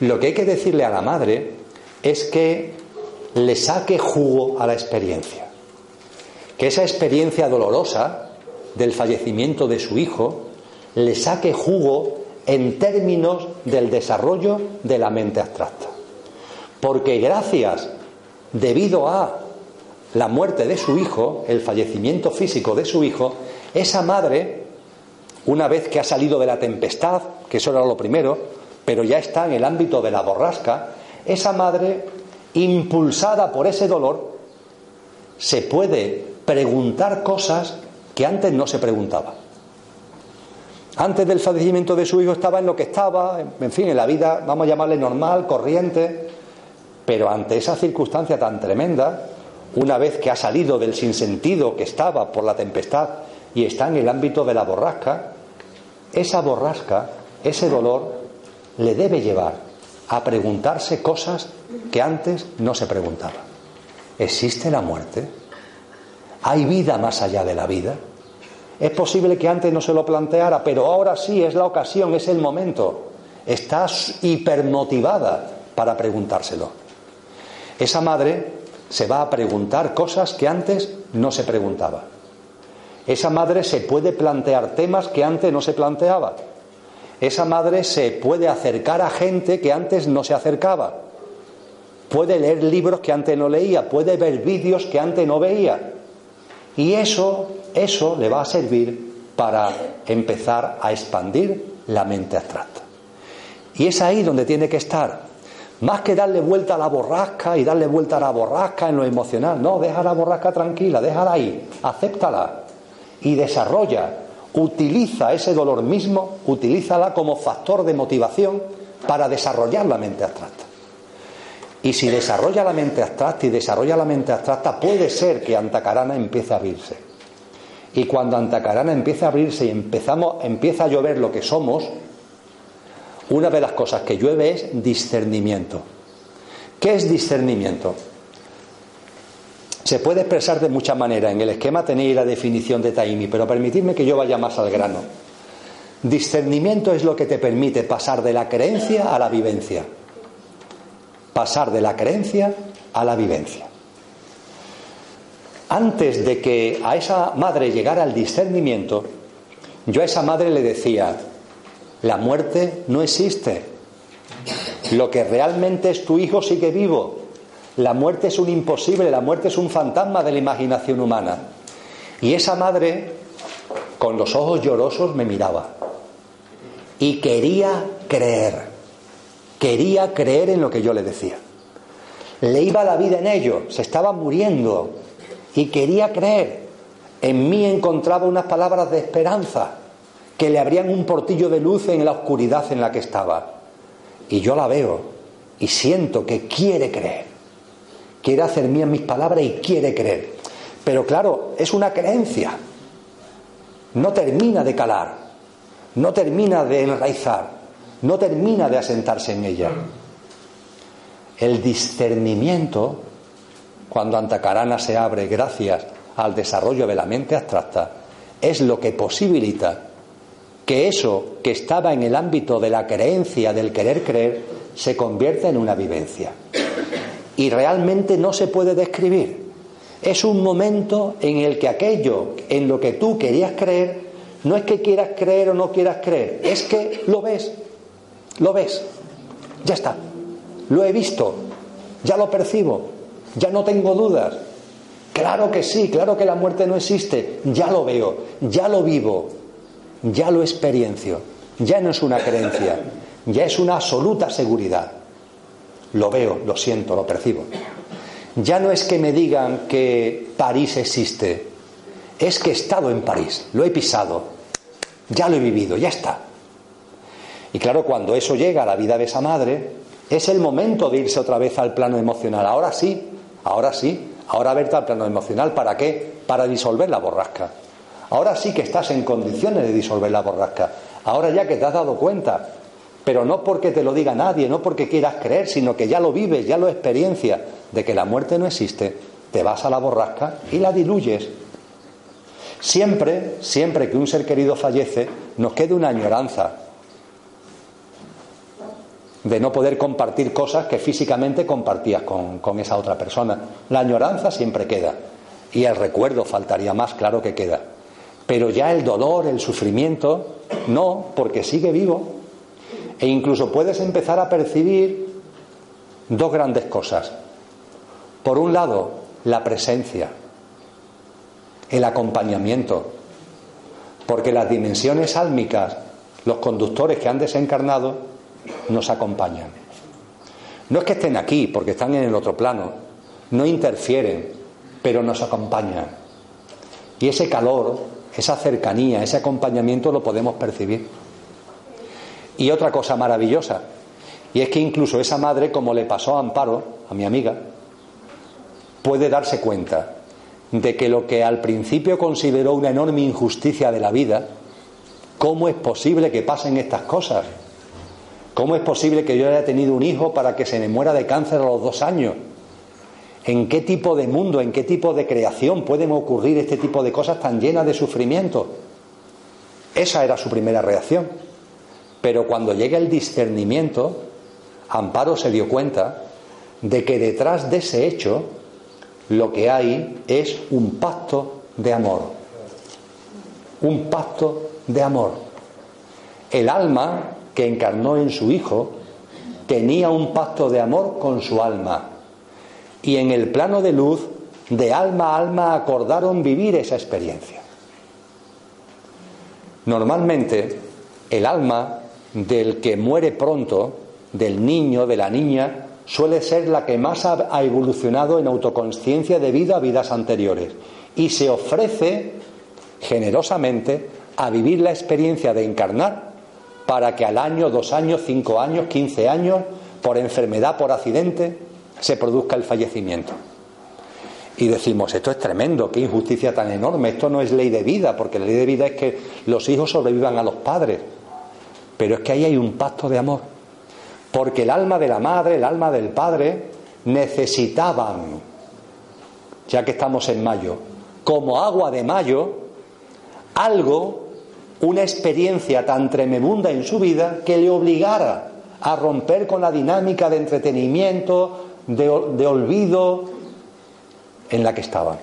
Lo que hay que decirle a la madre es que le saque jugo a la experiencia. Que esa experiencia dolorosa del fallecimiento de su hijo le saque jugo en términos del desarrollo de la mente abstracta. Porque gracias, debido a la muerte de su hijo, el fallecimiento físico de su hijo, esa madre, una vez que ha salido de la tempestad, que eso era lo primero, pero ya está en el ámbito de la borrasca, esa madre, impulsada por ese dolor, se puede preguntar cosas que antes no se preguntaba. Antes del fallecimiento de su hijo estaba en lo que estaba, en fin, en la vida, vamos a llamarle normal, corriente, pero ante esa circunstancia tan tremenda, una vez que ha salido del sinsentido que estaba por la tempestad y está en el ámbito de la borrasca, esa borrasca, ese dolor, le debe llevar a preguntarse cosas que antes no se preguntaba. ¿Existe la muerte? ¿Hay vida más allá de la vida? Es posible que antes no se lo planteara, pero ahora sí es la ocasión, es el momento. Estás hipermotivada para preguntárselo. Esa madre se va a preguntar cosas que antes no se preguntaba. Esa madre se puede plantear temas que antes no se planteaba. Esa madre se puede acercar a gente que antes no se acercaba. Puede leer libros que antes no leía, puede ver vídeos que antes no veía. Y eso, eso le va a servir para empezar a expandir la mente abstracta. Y es ahí donde tiene que estar, más que darle vuelta a la borrasca y darle vuelta a la borrasca en lo emocional. No, deja la borrasca tranquila, déjala ahí, acéptala y desarrolla, utiliza ese dolor mismo, utilízala como factor de motivación para desarrollar la mente abstracta. Y si desarrolla la mente abstracta y desarrolla la mente abstracta, puede ser que Antacarana empiece a abrirse. Y cuando Antacarana empieza a abrirse y empezamos, empieza a llover lo que somos, una de las cosas que llueve es discernimiento. ¿Qué es discernimiento? Se puede expresar de muchas maneras. En el esquema tenéis la definición de Taimi, pero permitidme que yo vaya más al grano. Discernimiento es lo que te permite pasar de la creencia a la vivencia. Pasar de la creencia a la vivencia. Antes de que a esa madre llegara el discernimiento, yo a esa madre le decía, la muerte no existe. Lo que realmente es tu hijo sigue vivo. La muerte es un imposible, la muerte es un fantasma de la imaginación humana. Y esa madre con los ojos llorosos me miraba y quería creer, quería creer en lo que yo le decía. Le iba la vida en ello, se estaba muriendo y quería creer. En mí encontraba unas palabras de esperanza que le abrían un portillo de luz en la oscuridad en la que estaba. Y yo la veo y siento que quiere creer. Quiere hacer mías mis palabras y quiere creer. Pero claro, es una creencia. No termina de calar, no termina de enraizar, no termina de asentarse en ella. El discernimiento, cuando Antacarana se abre gracias al desarrollo de la mente abstracta, es lo que posibilita que eso que estaba en el ámbito de la creencia, del querer creer, se convierta en una vivencia. Y realmente no se puede describir. Es un momento en el que aquello en lo que tú querías creer, no es que quieras creer o no quieras creer, es que lo ves, lo ves, ya está, lo he visto, ya lo percibo, ya no tengo dudas. Claro que sí, claro que la muerte no existe, ya lo veo, ya lo vivo, ya lo experiencio, ya no es una creencia, ya es una absoluta seguridad. Lo veo, lo siento, lo percibo. Ya no es que me digan que París existe, es que he estado en París, lo he pisado, ya lo he vivido, ya está. Y claro, cuando eso llega a la vida de esa madre, es el momento de irse otra vez al plano emocional. Ahora sí, ahora sí, ahora verte al plano emocional. ¿Para qué? Para disolver la borrasca. Ahora sí que estás en condiciones de disolver la borrasca. Ahora ya que te has dado cuenta, pero no porque te lo diga nadie, no porque quieras creer, sino que ya lo vives, ya lo experiencias, de que la muerte no existe, te vas a la borrasca y la diluyes. Siempre, siempre que un ser querido fallece, nos queda una añoranza, de no poder compartir cosas que físicamente compartías con, con, esa otra persona. La añoranza siempre queda y el recuerdo faltaría más, claro que queda. Pero ya el dolor, el sufrimiento, no, porque sigue vivo. E incluso puedes empezar a percibir dos grandes cosas. Por un lado, la presencia, el acompañamiento, porque las dimensiones álmicas, los conductores que han desencarnado, nos acompañan. No es que estén aquí, porque están en el otro plano, no interfieren, pero nos acompañan. Y ese calor, esa cercanía, ese acompañamiento lo podemos percibir. Y otra cosa maravillosa, y es que incluso esa madre, como le pasó a Amparo, a mi amiga, puede darse cuenta de que lo que al principio consideró una enorme injusticia de la vida, ¿cómo es posible que pasen estas cosas? ¿Cómo es posible que yo haya tenido un hijo para que se me muera de cáncer a los dos años? ¿En qué tipo de mundo, en qué tipo de creación pueden ocurrir este tipo de cosas tan llenas de sufrimiento? Esa era su primera reacción. Pero cuando llega el discernimiento, Amparo se dio cuenta de que detrás de ese hecho lo que hay es un pacto de amor. Un pacto de amor. El alma que encarnó en su Hijo, tenía un pacto de amor con su alma. Y en el plano de luz, de alma a alma, acordaron vivir esa experiencia. Normalmente, el alma del que muere pronto, del niño, de la niña, suele ser la que más ha evolucionado en autoconsciencia debido a vidas anteriores y se ofrece generosamente a vivir la experiencia de encarnar para que al año, dos años, cinco años, quince años, por enfermedad, por accidente, se produzca el fallecimiento. Y decimos, esto es tremendo, qué injusticia tan enorme, esto no es ley de vida, porque la ley de vida es que los hijos sobrevivan a los padres. Pero es que ahí hay un pacto de amor, porque el alma de la madre, el alma del padre, necesitaban, ya que estamos en mayo, como agua de mayo, algo una experiencia tan tremenda en su vida que le obligara a romper con la dinámica de entretenimiento, de, de olvido en la que estaban.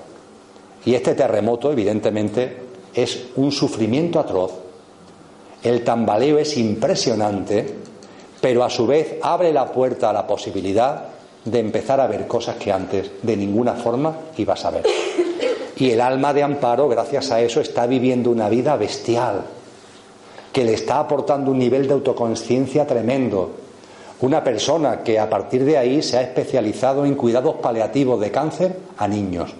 Y este terremoto, evidentemente, es un sufrimiento atroz. El tambaleo es impresionante, pero a su vez abre la puerta a la posibilidad de empezar a ver cosas que antes de ninguna forma ibas a ver. Y el alma de Amparo, gracias a eso, está viviendo una vida bestial, que le está aportando un nivel de autoconciencia tremendo. Una persona que a partir de ahí se ha especializado en cuidados paliativos de cáncer a niños.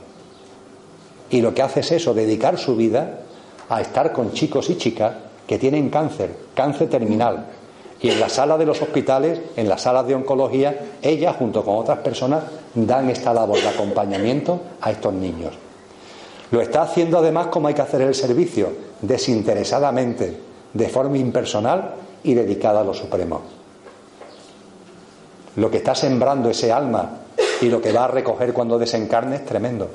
Y lo que hace es eso, dedicar su vida a estar con chicos y chicas que tienen cáncer, cáncer terminal. Y en la sala de los hospitales, en las salas de oncología, ella, junto con otras personas, dan esta labor de acompañamiento a estos niños. Lo está haciendo además como hay que hacer el servicio, desinteresadamente, de forma impersonal y dedicada a lo supremo. Lo que está sembrando ese alma y lo que va a recoger cuando desencarne es tremendo.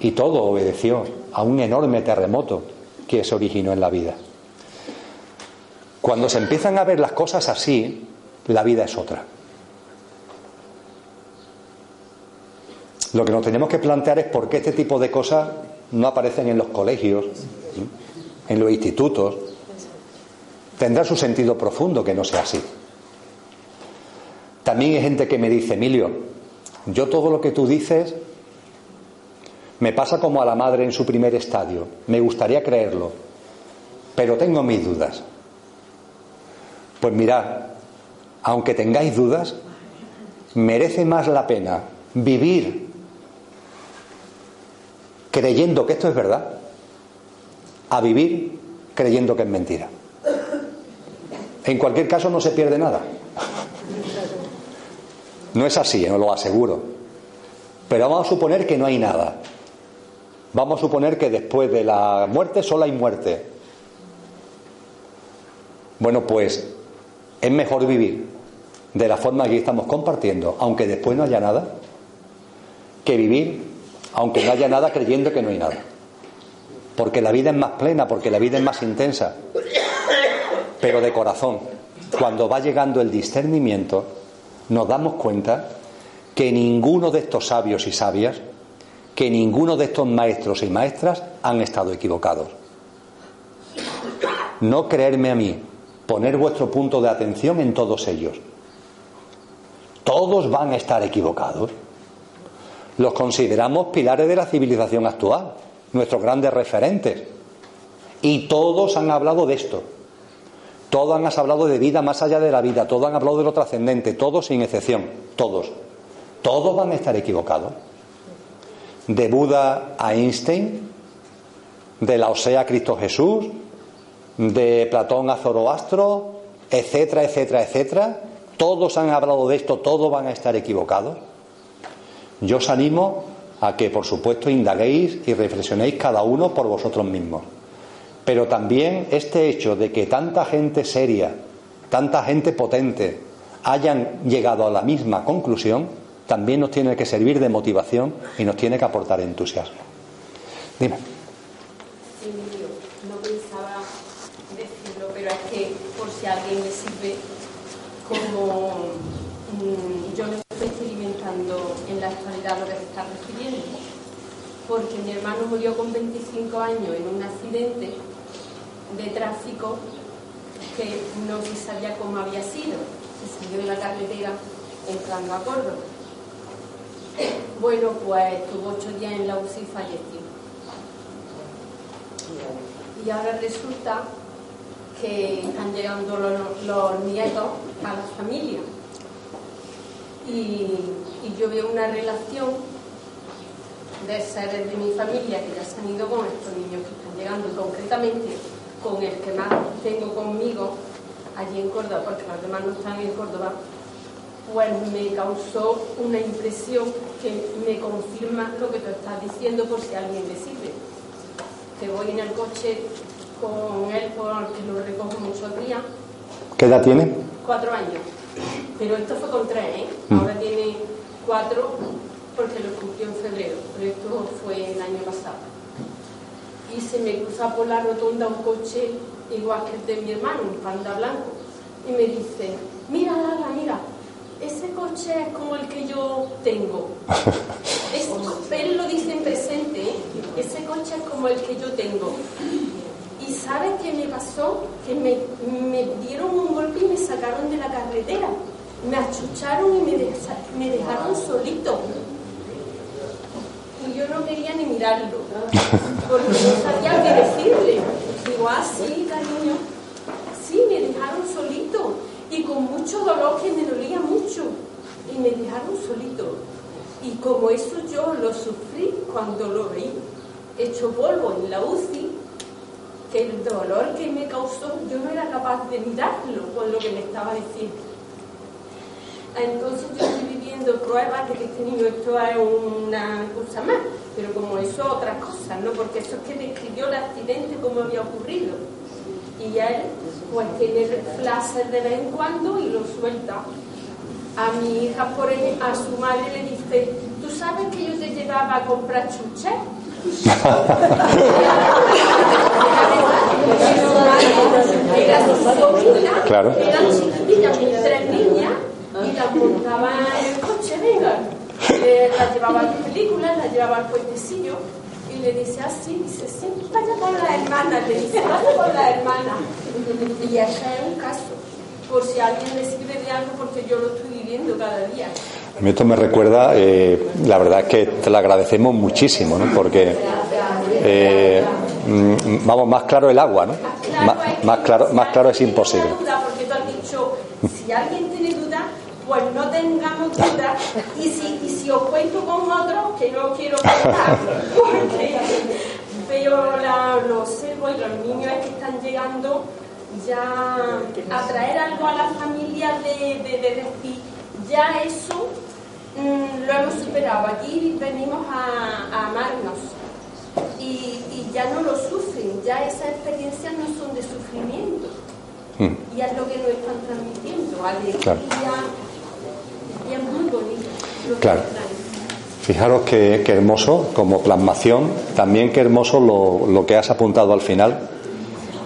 Y todo obedeció a un enorme terremoto que se originó en la vida. Cuando se empiezan a ver las cosas así, la vida es otra. Lo que nos tenemos que plantear es por qué este tipo de cosas no aparecen en los colegios, en los institutos. Tendrá su sentido profundo que no sea así. También hay gente que me dice, Emilio, yo todo lo que tú dices me pasa como a la madre en su primer estadio. Me gustaría creerlo, pero tengo mis dudas. Pues mirad, aunque tengáis dudas, merece más la pena vivir creyendo que esto es verdad a vivir creyendo que es mentira. En cualquier caso no se pierde nada. No es así, os lo aseguro. Pero vamos a suponer que no hay nada. Vamos a suponer que después de la muerte solo hay muerte. Bueno, pues es mejor vivir de la forma que estamos compartiendo, aunque después no haya nada, que vivir aunque no haya nada creyendo que no hay nada. Porque la vida es más plena, porque la vida es más intensa. Pero de corazón, cuando va llegando el discernimiento, nos damos cuenta que ninguno de estos sabios y sabias que ninguno de estos maestros y maestras han estado equivocados. No creerme a mí, poner vuestro punto de atención en todos ellos. Todos van a estar equivocados. Los consideramos pilares de la civilización actual, nuestros grandes referentes. Y todos han hablado de esto. Todos han hablado de vida más allá de la vida, todos han hablado de lo trascendente, todos sin excepción, todos. Todos van a estar equivocados de Buda a Einstein, de la Osea a Cristo Jesús, de Platón a Zoroastro, etcétera, etcétera, etcétera. Todos han hablado de esto, todos van a estar equivocados. Yo os animo a que, por supuesto, indaguéis y reflexionéis cada uno por vosotros mismos. Pero también este hecho de que tanta gente seria, tanta gente potente, hayan llegado a la misma conclusión, también nos tiene que servir de motivación y nos tiene que aportar entusiasmo. Dime. no pensaba decirlo, pero es que por si alguien le sirve, como experimentando en la actualidad lo que se está refiriendo, porque mi hermano murió con 25 años en un accidente de tráfico que no se sabía cómo había sido. Se salió de la carretera entrando a Córdoba. Bueno, pues estuvo ocho días en la UCI y falleció. Y ahora resulta que están llegando los, nietos a la familia. Y, yo veo una relación de seres de mi familia que ya se han ido con estos niños que están llegando, y concretamente con el que más tengo conmigo allí en Córdoba, porque los demás no están en Córdoba, pues me causó una impresión que me confirma lo que tú estás diciendo por si a alguien le sirve. Que voy en el coche con él porque lo recojo muchos días. ¿Qué edad tiene? Cuatro años. Pero esto fue con tres, ¿eh? Mm. Ahora tiene cuatro porque lo cumplió en febrero, pero esto fue el año pasado. Y se me cruza por la rotonda un coche igual que el de mi hermano, un panda blanco, y me dice, mira, Lala, mira, ese coche es como el que yo tengo. (laughs) él lo dice en presente, ¿eh? ese coche es como el que yo tengo. ¿Y sabes qué me pasó? Que me, me, dieron un golpe y me sacaron de la carretera. Me achucharon y me, me dejaron solito. Y yo no quería ni mirar mirarlo, porque no sabía qué decirle. Digo, ah, sí, cariño, sí, me dejaron solito y con mucho dolor que me dolía mucho y me dejaron solito. Y como eso yo lo sufrí cuando lo vi hecho polvo en la UCI, que el dolor que me causó yo no era capaz de mirarlo con lo que me estaba diciendo. Entonces yo estoy viviendo pruebas de que este niño esto es una cosa más, pero como eso otra cosa, ¿no? Porque eso es que describió el accidente como había ocurrido. Y él pues tiene flashes de vez en cuando y lo suelta. A mi hija, por ejemplo, a su madre le dice, ¿tú sabes que yo te llevaba a comprar chuches? (laughs) claro. tres niñas, y las montaban en el coche, venga. Las llevaba a películas, las llevaba al puentecillo y le dice así, dice, sí, vaya con la hermana, le dice, vaya con la hermana. Y ese es un caso, por si alguien le sirve de algo, porque yo lo estoy viviendo cada día. A mí esto me recuerda, eh, la verdad es que te lo agradecemos muchísimo, ¿no? Porque, eh, mm, vamos, más claro el agua, ¿no? Más, claro, más claro es imposible. Porque tú has dicho, si alguien tiene duda, pues no tengamos duda. Y si, y si os cuento con otros, que no quiero contar, (laughs) porque veo la, y los niños que están llegando ya a traer algo a la familia de, de, de decir, ya eso mm, lo hemos superado. Aquí venimos a, amarnos y, ya no lo sufren, ya esas experiencias no son de sufrimiento. Hmm. Y es lo que nos están transmitiendo, alegría. Y es muy bonito. claro. Fijaros qué, hermoso como plasmación, también qué hermoso lo, lo que has apuntado al final,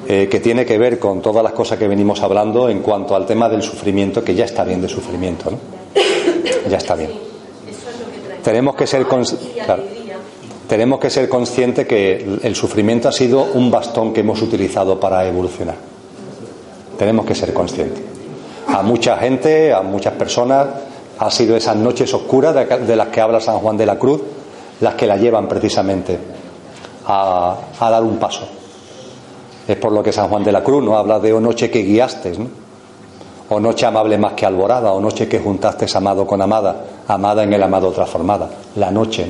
eh, que tiene que ver con todas las cosas que venimos hablando en cuanto al tema del sufrimiento, que ya está bien de sufrimiento, ¿no? Ya está bien. Tenemos que ser tenemos que ser conscientes que el sufrimiento ha sido un bastón que hemos utilizado para evolucionar. Tenemos que ser conscientes. A mucha gente, a muchas personas, ha sido esas noches oscuras de, las que habla San Juan de la Cruz las que la llevan precisamente a dar un paso es por lo que San Juan de la Cruz no habla de o noche que guiaste, o noche amable más que alborada, o noche que juntaste amado con amada, amada en el amado transformada, la noche.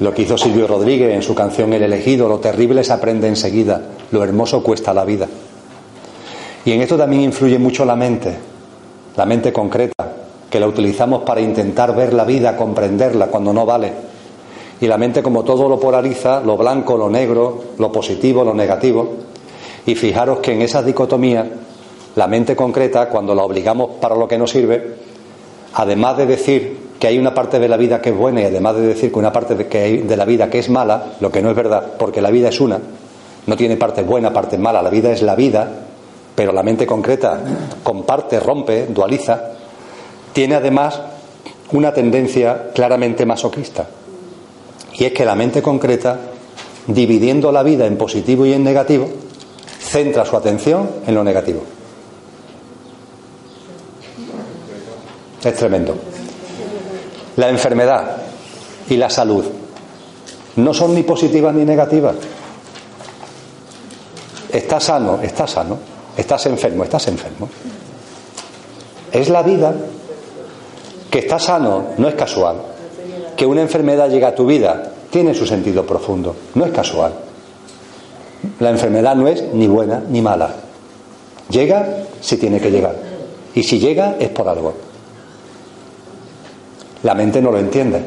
Lo que hizo Silvio Rodríguez en su canción El elegido, lo terrible se aprende enseguida, lo hermoso cuesta la vida. Y en esto también influye mucho la mente, la mente concreta, que la utilizamos para intentar ver la vida, comprenderla cuando no vale y la mente como todo lo polariza, lo blanco, lo negro, lo positivo, lo negativo. Y fijaros que en esa dicotomía, la mente concreta, cuando la obligamos para lo que no sirve, además de decir que hay una parte de la vida que es buena y además de decir que una parte de, de la vida que es mala, lo que no es verdad, porque la vida es una, no tiene parte buena, parte mala, la vida es la vida, pero la mente concreta comparte, rompe, dualiza, tiene además una tendencia claramente masoquista. Y es que la mente concreta, dividiendo la vida en positivo y en negativo, centra su atención en lo negativo. Es tremendo. La enfermedad y la salud no son ni positivas ni negativas. Estás sano, estás sano. Estás enfermo, estás enfermo. Es la vida que está sano, no es casual que una enfermedad llega a tu vida tiene su sentido profundo, no es casual. La enfermedad no es ni buena ni mala. Llega si tiene que llegar. Y si llega es por algo. La mente no lo entiende.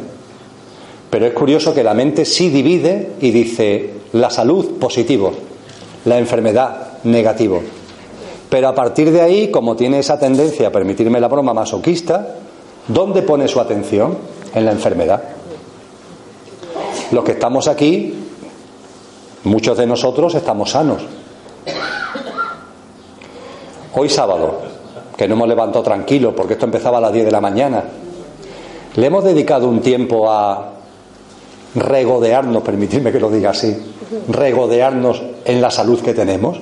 Pero es curioso que la mente sí divide y dice la salud positivo, la enfermedad negativo. Pero a partir de ahí, como tiene esa tendencia a permitirme la broma masoquista, ¿dónde pone su atención? En la enfermedad. Los que estamos aquí, muchos de nosotros estamos sanos. Hoy sábado, que no hemos levantado tranquilos porque esto empezaba a las 10 de la mañana, le hemos dedicado un tiempo a regodearnos, permitidme que lo diga así, regodearnos en la salud que tenemos.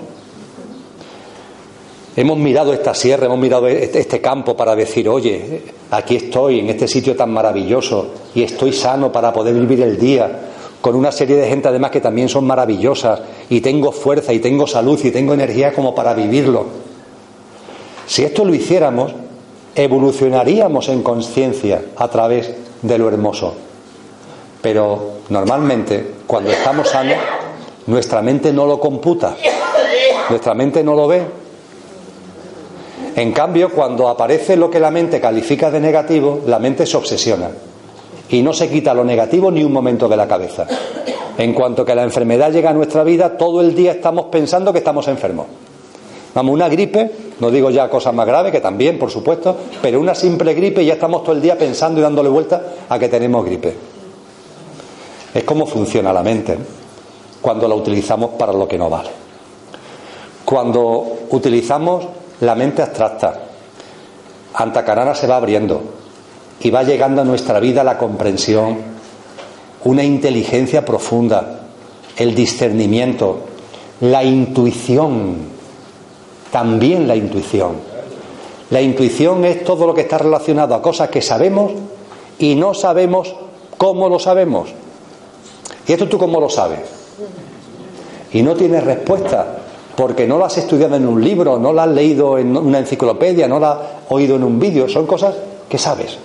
Hemos mirado esta sierra, hemos mirado este, este campo para decir, oye, aquí estoy, en este sitio tan maravilloso, y estoy sano para poder vivir el día con una serie de gente además que también son maravillosas y tengo fuerza y tengo salud y tengo energía como para vivirlo. Si esto lo hiciéramos, evolucionaríamos en conciencia a través de lo hermoso. Pero normalmente, cuando estamos sanos, nuestra mente no lo computa, nuestra mente no lo ve. En cambio, cuando aparece lo que la mente califica de negativo, la mente se obsesiona y no se quita lo negativo ni un momento de la cabeza. En cuanto que la enfermedad llega a nuestra vida, todo el día estamos pensando que estamos enfermos. Vamos, una gripe, no digo ya cosas más graves, que también, por supuesto, pero una simple gripe ya estamos todo el día pensando y dándole vuelta a que tenemos gripe. Es como funciona la mente cuando la utilizamos para lo que no vale. Cuando utilizamos la mente abstracta, Antacarana se va abriendo, y va llegando a nuestra vida la comprensión, una inteligencia profunda, el discernimiento, la intuición, también la intuición. La intuición es todo lo que está relacionado a cosas que sabemos y no sabemos cómo lo sabemos. ¿Y esto tú cómo lo sabes? Y no tienes respuesta, porque no lo has estudiado en un libro, no lo has leído en una enciclopedia, no lo has oído en un vídeo, son cosas que sabes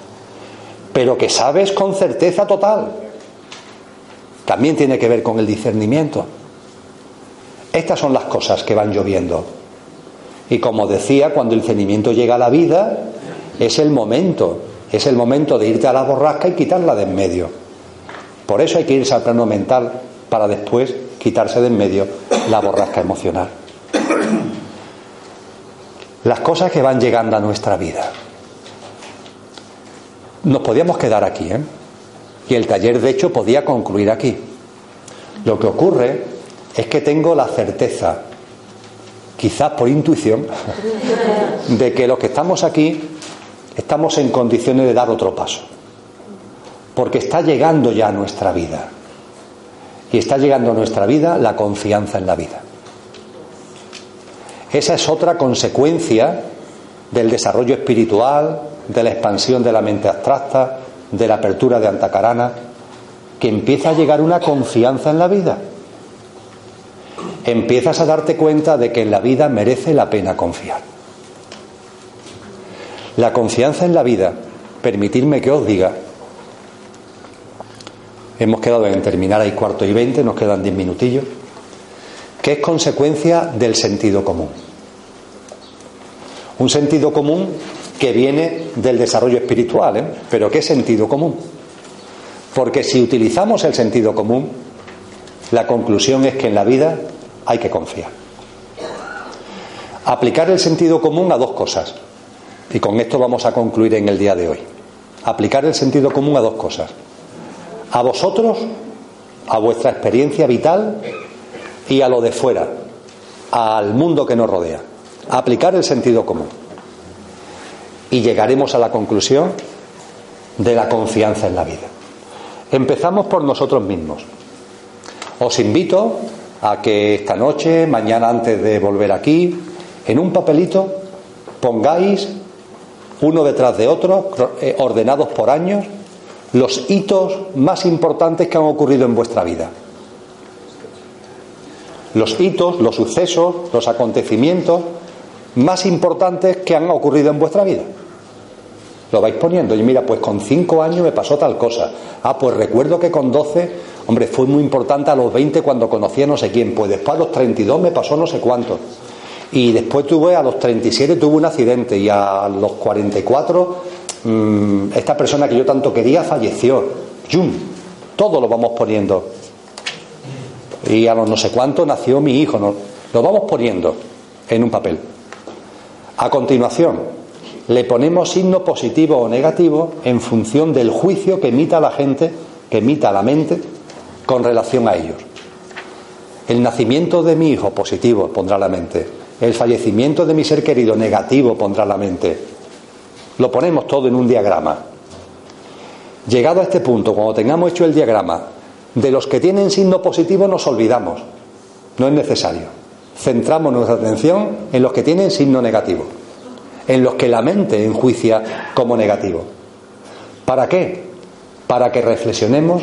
pero que sabes con certeza total. También tiene que ver con el discernimiento. Estas son las cosas que van lloviendo. Y como decía, cuando el discernimiento llega a la vida, es el momento, es el momento de irte a la borrasca y quitarla de en medio. Por eso hay que irse al plano mental para después quitarse de en medio la borrasca emocional. Las cosas que van llegando a nuestra vida nos podíamos quedar aquí, ¿eh? Y el taller, de hecho, podía concluir aquí. Lo que ocurre es que tengo la certeza, quizás por intuición, de que los que estamos aquí estamos en condiciones de dar otro paso. Porque está llegando ya a nuestra vida. Y está llegando a nuestra vida la confianza en la vida. Esa es otra consecuencia del desarrollo espiritual, de la expansión de la mente abstracta, de la apertura de Antacarana, que empieza a llegar una confianza en la vida. Empiezas a darte cuenta de que en la vida merece la pena confiar. La confianza en la vida, permitirme que os diga, hemos quedado en terminar ahí cuarto y veinte, nos quedan diez minutillos, que es consecuencia del sentido común. Un sentido común que viene del desarrollo espiritual, ¿eh? pero ¿qué sentido común? Porque si utilizamos el sentido común, la conclusión es que en la vida hay que confiar. Aplicar el sentido común a dos cosas. Y con esto vamos a concluir en el día de hoy. Aplicar el sentido común a dos cosas. A vosotros, a vuestra experiencia vital y a lo de fuera, al mundo que nos rodea. Aplicar el sentido común y llegaremos a la conclusión de la confianza en la vida. Empezamos por nosotros mismos. Os invito a que esta noche, mañana antes de volver aquí, en un papelito pongáis uno detrás de otro, eh, ordenados por años, los hitos más importantes que han ocurrido en vuestra vida. Los hitos, los sucesos, los acontecimientos más importantes que han ocurrido en vuestra vida. Lo vais poniendo. Y mira, pues con cinco años me pasó tal cosa. Ah, pues recuerdo que con 12, hombre, fue muy importante a los 20 cuando conocí a no sé quién. Pues después a los 32 me pasó no sé cuánto. Y después tuve, a los 37 tuve un accidente. Y a los 44, mmm, esta persona que yo tanto quería falleció. ¡Yum! Todo lo vamos poniendo. Y a los no sé cuánto nació mi hijo. ¿no? Lo vamos poniendo en un papel. A continuación, le ponemos signo positivo o negativo en función del juicio que emita la gente, que emita la mente con relación a ellos. El nacimiento de mi hijo positivo pondrá la mente. El fallecimiento de mi ser querido negativo pondrá la mente. Lo ponemos todo en un diagrama. Llegado a este punto, cuando tengamos hecho el diagrama, de los que tienen signo positivo nos olvidamos. No es necesario centramos nuestra atención en los que tienen signo negativo, en los que la mente enjuicia como negativo. ¿Para qué? Para que reflexionemos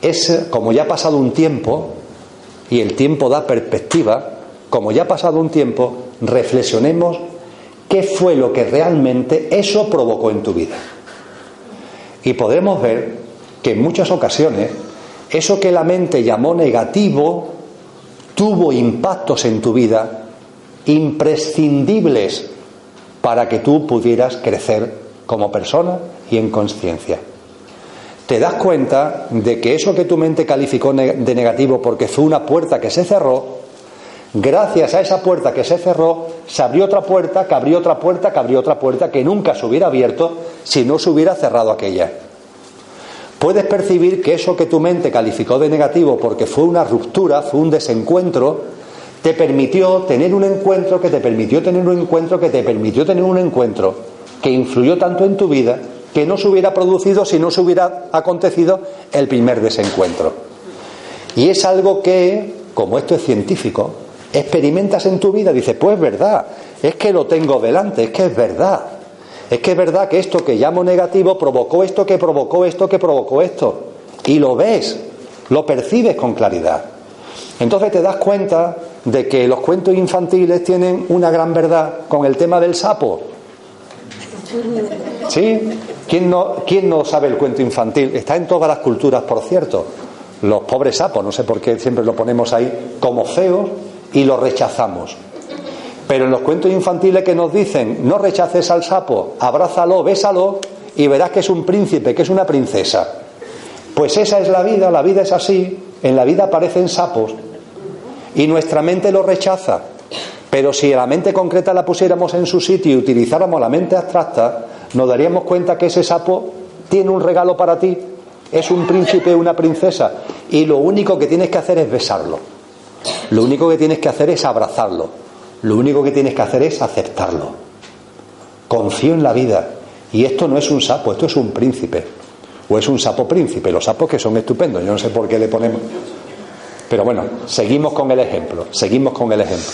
es, como ya ha pasado un tiempo, y el tiempo da perspectiva, como ya ha pasado un tiempo, reflexionemos qué fue lo que realmente eso provocó en tu vida. Y podremos ver que en muchas ocasiones eso que la mente llamó negativo tuvo impactos en tu vida imprescindibles para que tú pudieras crecer como persona y en conciencia. Te das cuenta de que eso que tu mente calificó de negativo porque fue una puerta que se cerró, gracias a esa puerta que se cerró, se abrió otra puerta, que abrió otra puerta, que abrió otra puerta que nunca se hubiera abierto si no se hubiera cerrado aquella. Puedes percibir que eso que tu mente calificó de negativo porque fue una ruptura, fue un desencuentro, te permitió tener un encuentro, que te permitió tener un encuentro, que te permitió tener un encuentro, que influyó tanto en tu vida que no se hubiera producido si no se hubiera acontecido el primer desencuentro. Y es algo que, como esto es científico, experimentas en tu vida, dices, pues es verdad, es que lo tengo delante, es que es verdad. Es que es verdad que esto que llamo negativo provocó esto, que provocó esto, que provocó esto. Y lo ves, lo percibes con claridad. Entonces te das cuenta de que los cuentos infantiles tienen una gran verdad con el tema del sapo. ¿Sí? ¿Quién no, ¿Quién no sabe el cuento infantil? Está en todas las culturas, por cierto. Los pobres sapos, no sé por qué siempre lo ponemos ahí como feos y lo rechazamos. Pero en los cuentos infantiles que nos dicen, no rechaces al sapo, abrázalo, bésalo y verás que es un príncipe, que es una princesa. Pues esa es la vida, la vida es así, en la vida aparecen sapos y nuestra mente lo rechaza. Pero si la mente concreta la pusiéramos en su sitio y utilizáramos la mente abstracta, nos daríamos cuenta que ese sapo tiene un regalo para ti, es un príncipe, una princesa, y lo único que tienes que hacer es besarlo. Lo único que tienes que hacer es abrazarlo. Lo único que tienes que hacer es aceptarlo. Confío en la vida. Y esto no es un sapo, esto es un príncipe. O es un sapo príncipe. Los sapos que son estupendos. Yo no sé por qué le ponemos. Pero bueno, seguimos con el ejemplo. Seguimos con el ejemplo.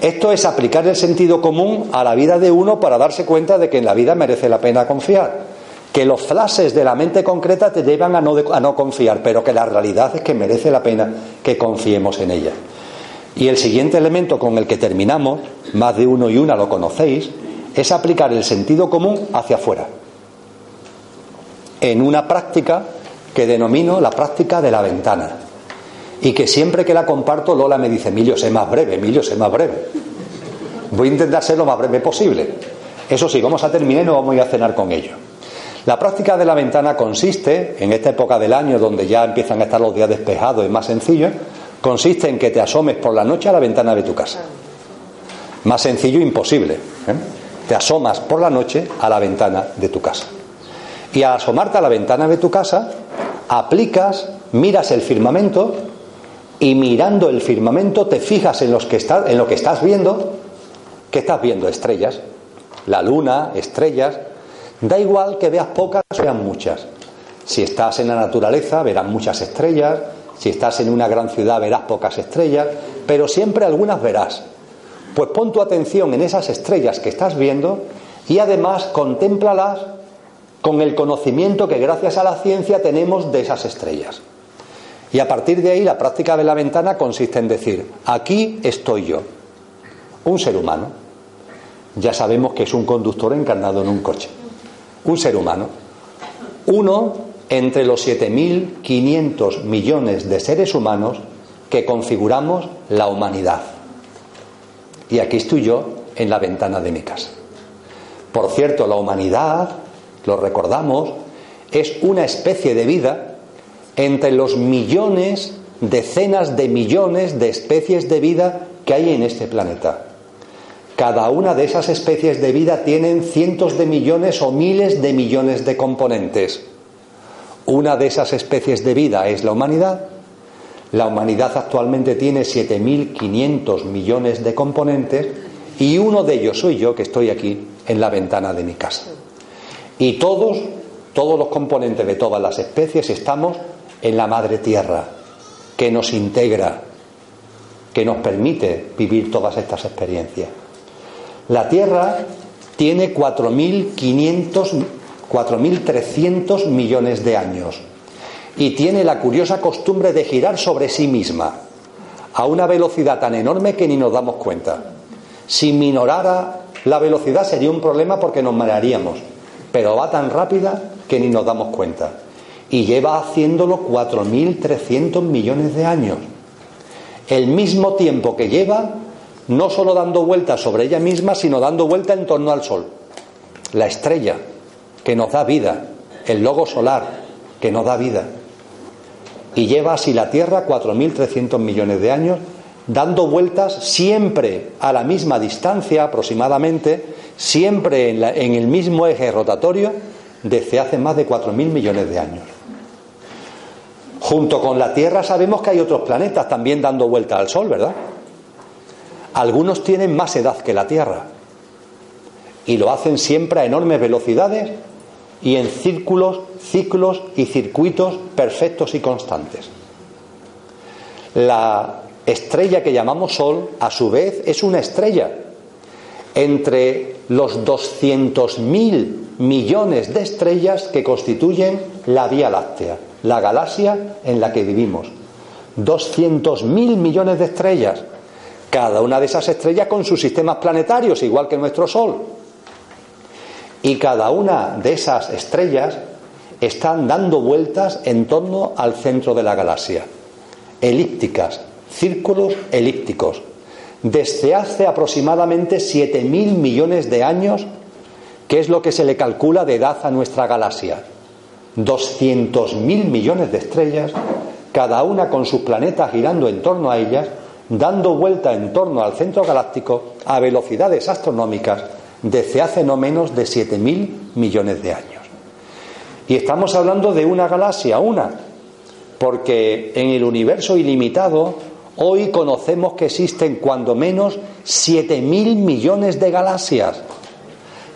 Esto es aplicar el sentido común a la vida de uno para darse cuenta de que en la vida merece la pena confiar. Que los flashes de la mente concreta te llevan a no, confiar, pero que la realidad es que merece la pena que confiemos en ella. Y el siguiente elemento con el que terminamos, más de uno y una lo conocéis, es aplicar el sentido común hacia afuera. En una práctica que denomino la práctica de la ventana y que siempre que la comparto Lola me dice, Emilio, sé más breve, Emilio, sé más breve. Voy a intentar ser lo más breve posible. Eso sí, vamos a terminar y no vamos a cenar con ello. La práctica de la ventana consiste, en esta época del año donde ya empiezan a estar los días despejados y más sencillo, consiste en que te asomes por la noche a la ventana de tu casa. Más sencillo imposible. ¿eh? Te asomas por la noche a la ventana de tu casa. Y al asomarte a la ventana de tu casa, aplicas, miras el firmamento y mirando el firmamento te fijas en, los que en lo que estás viendo. ¿Qué estás viendo? Estrellas. La luna, estrellas. Da igual que veas pocas o veas muchas. Si estás en la naturaleza, verás muchas estrellas. Si estás en una gran ciudad, verás pocas estrellas. Pero siempre algunas verás. Pues pon tu atención en esas estrellas que estás viendo y además contémplalas con el conocimiento que gracias a la ciencia tenemos de esas estrellas. Y a partir de ahí la práctica de la ventana consiste en decir, aquí estoy yo, un ser humano. Ya sabemos que es un conductor encarnado en un coche. Un ser humano. Uno entre los 7.500 millones de seres humanos que configuramos la humanidad. Y aquí estoy yo en la ventana de mi casa. Por cierto, la humanidad, lo recordamos, es una especie de vida entre los millones, decenas de millones de especies de vida que hay en este planeta. Cada una de esas especies de vida tienen cientos de millones o miles de millones de componentes. Una de esas especies de vida es la humanidad. La humanidad actualmente tiene 7.500 millones de componentes y uno de ellos soy yo que estoy aquí en la ventana de mi casa. Y todos, todos los componentes de todas las especies estamos en la madre tierra, que nos integra, que nos permite vivir todas estas experiencias. La tierra tiene 4.500, 4.300 millones de años. y tiene la curiosa costumbre de girar sobre sí misma a una velocidad tan enorme que ni nos damos cuenta. Si minorara la velocidad sería un problema porque nos marearíamos, pero va tan rápida que ni nos damos cuenta. Y lleva haciéndolo 4.300 millones de años. El mismo tiempo que lleva, no solo dando vueltas sobre ella misma, sino dando vuelta en torno al Sol. La estrella que nos da vida, el logo solar que nos da vida y lleva así la Tierra 4.300 millones de años dando vueltas siempre a la misma distancia aproximadamente, siempre en, en el mismo eje rotatorio desde hace más de 4.000 millones de años. Junto con la Tierra sabemos que hay otros planetas también dando vuelta al Sol, ¿verdad? Algunos tienen más edad que la Tierra y lo hacen siempre a enormes velocidades y en círculos, ciclos y circuitos perfectos y constantes. La estrella que llamamos Sol, a su vez, es una estrella. Entre los 200.000 millones de estrellas que constituyen la Vía Láctea, la galaxia en la que vivimos. 200.000 millones de estrellas. Cada una de esas estrellas con sus sistemas planetarios, igual que nuestro Sol. Y cada una de esas estrellas están dando vueltas en torno al centro de la galaxia. Elípticas, círculos elípticos. Desde hace aproximadamente 7.000 millones de años, que es lo que se le calcula de edad a nuestra galaxia. 200.000 millones de estrellas, cada una con sus planetas girando en torno a ellas, dando vuelta en torno al centro galáctico a velocidades astronómicas desde hace no menos de 7.000 millones de años. Y estamos hablando de una galaxia, una, porque en el universo ilimitado hoy conocemos que existen cuando menos 7.000 millones de galaxias,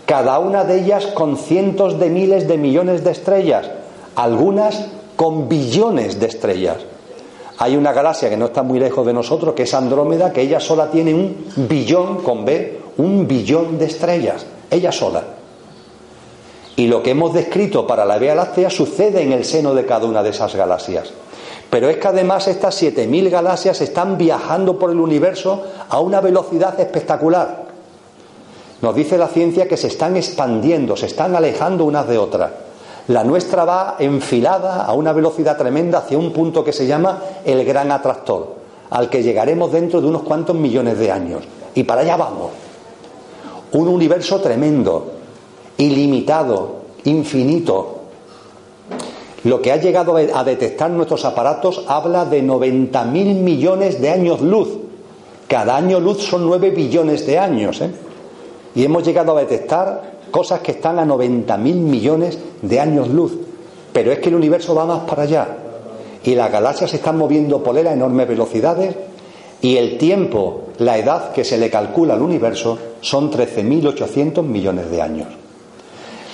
cada una de ellas con cientos de miles de millones de estrellas, algunas con billones de estrellas. Hay una galaxia que no está muy lejos de nosotros, que es Andrómeda, que ella sola tiene un billón con B un billón de estrellas, ella sola. Y lo que hemos descrito para la Vía Láctea sucede en el seno de cada una de esas galaxias. Pero es que además estas 7.000 galaxias están viajando por el universo a una velocidad espectacular. Nos dice la ciencia que se están expandiendo, se están alejando unas de otras. La nuestra va enfilada a una velocidad tremenda hacia un punto que se llama el gran atractor, al que llegaremos dentro de unos cuantos millones de años. Y para allá vamos un universo tremendo, ilimitado, infinito. Lo que ha llegado a detectar nuestros aparatos habla de 90.000 millones de años luz. Cada año luz son 9 billones de años. ¿eh? Y hemos llegado a detectar cosas que están a 90.000 millones de años luz. Pero es que el universo va más para allá. Y las galaxias se están moviendo por él a enormes velocidades y el tiempo, la edad que se le calcula al universo son 13.800 millones de años.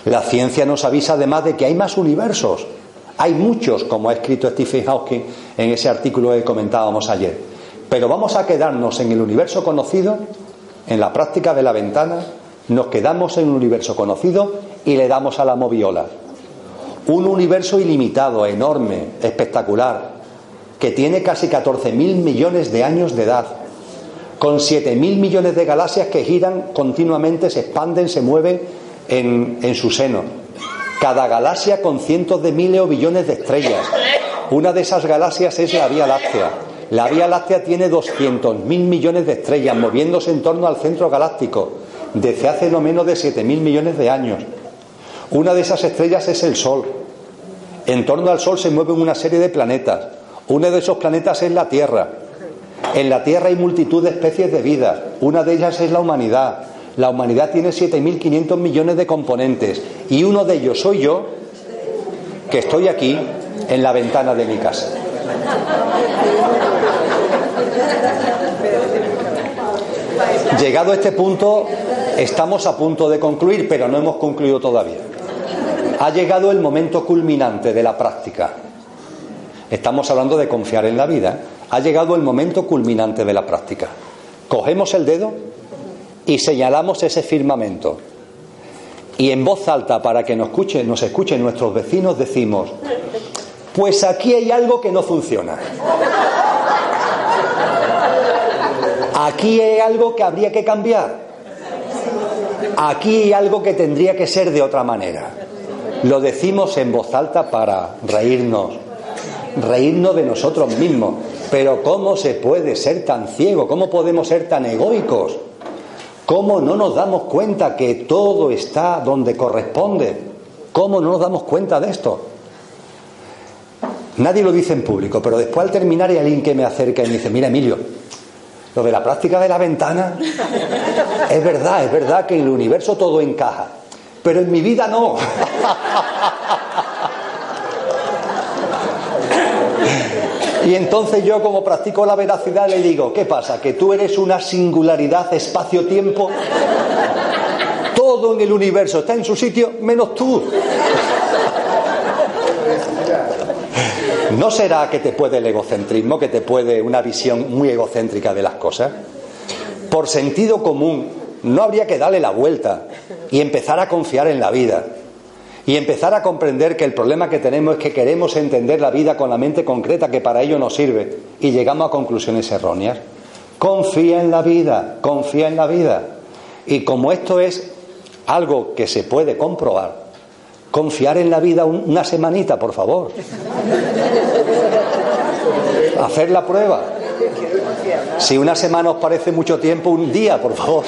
La ciencia nos avisa además de que hay más universos. Hay muchos, como ha escrito Stephen Hawking en ese artículo que comentábamos ayer. Pero vamos a quedarnos en el universo conocido, en la práctica de la ventana, nos quedamos en un universo conocido y le damos a la moviola. Un universo ilimitado, enorme, espectacular, que tiene casi 14.000 millones de años de edad, con 7.000 millones de galaxias que giran continuamente, se expanden, se mueven en, en su seno. Cada galaxia con cientos de miles o billones de estrellas. Una de esas galaxias es la Vía Láctea. La Vía Láctea tiene 200.000 millones de estrellas moviéndose en torno al centro galáctico desde hace no menos de 7.000 millones de años. Una de esas estrellas es el Sol. En torno al Sol se mueven una serie de planetas. Uno de esos planetas es la Tierra. En la Tierra hay multitud de especies de vida. Una de ellas es la humanidad. La humanidad tiene 7.500 millones de componentes. Y uno de ellos soy yo, que estoy aquí en la ventana de mi casa. Llegado a este punto, estamos a punto de concluir, pero no hemos concluido todavía. Ha llegado el momento culminante de la práctica. Estamos hablando de confiar en la vida. Ha llegado el momento culminante de la práctica. Cogemos el dedo y señalamos ese firmamento. Y en voz alta, para que nos escuchen, nos escuchen nuestros vecinos, decimos, Pues aquí hay algo que no funciona. Aquí hay algo que habría que cambiar. Aquí hay algo que tendría que ser de otra manera. Lo decimos en voz alta para reírnos, reírnos de nosotros mismos. Pero ¿cómo se puede ser tan ciego? ¿Cómo podemos ser tan egoicos? ¿Cómo no nos damos cuenta que todo está donde corresponde? ¿Cómo no nos damos cuenta de esto? Nadie lo dice en público, pero después al terminar hay alguien que me acerca y me dice, mira Emilio, lo de la práctica de la ventana, es verdad, es verdad que en el universo todo encaja, pero en mi vida no. Y entonces yo como practico la veracidad le digo, ¿qué pasa? ¿Que tú eres una singularidad espacio-tiempo? Todo en el universo está en su sitio menos tú. ¿No será que te puede el egocentrismo, que te puede una visión muy egocéntrica de las cosas? Por sentido común, no habría que darle la vuelta y empezar a confiar en la vida y empezar a comprender que el problema que tenemos es que queremos entender la vida con la mente concreta que para ello nos sirve y llegamos a conclusiones erróneas. Confía en la vida, confía en la vida. Y como esto es algo que se puede comprobar, confiar en la vida una semanita, por favor. Hacer la prueba. Si una semana os parece mucho tiempo, un día, por favor.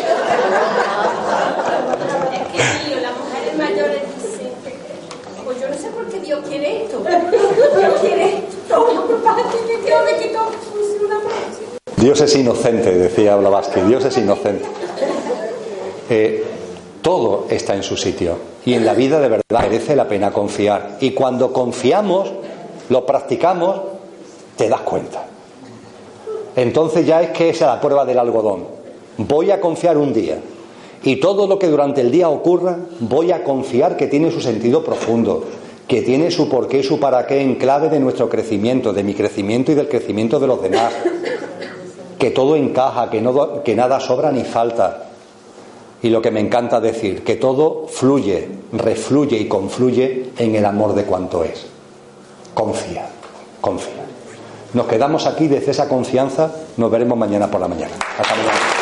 Dios es inocente, decía Blavatsky, Dios es inocente. Eh, todo está en su sitio y en la vida de verdad merece la pena confiar. Y cuando confiamos, lo practicamos, te das cuenta. Entonces ya es que esa es la prueba del algodón. Voy a confiar un día y todo lo que durante el día ocurra, voy a confiar que tiene su sentido profundo, que tiene su porqué y su para qué en clave de nuestro crecimiento, de mi crecimiento y del crecimiento de los demás. Que todo encaja, que, no, que nada sobra ni falta. Y lo que me encanta decir, que todo fluye, refluye y confluye en el amor de cuanto es. Confía, confía. Nos quedamos aquí desde esa confianza, nos veremos mañana por la mañana. Hasta mañana.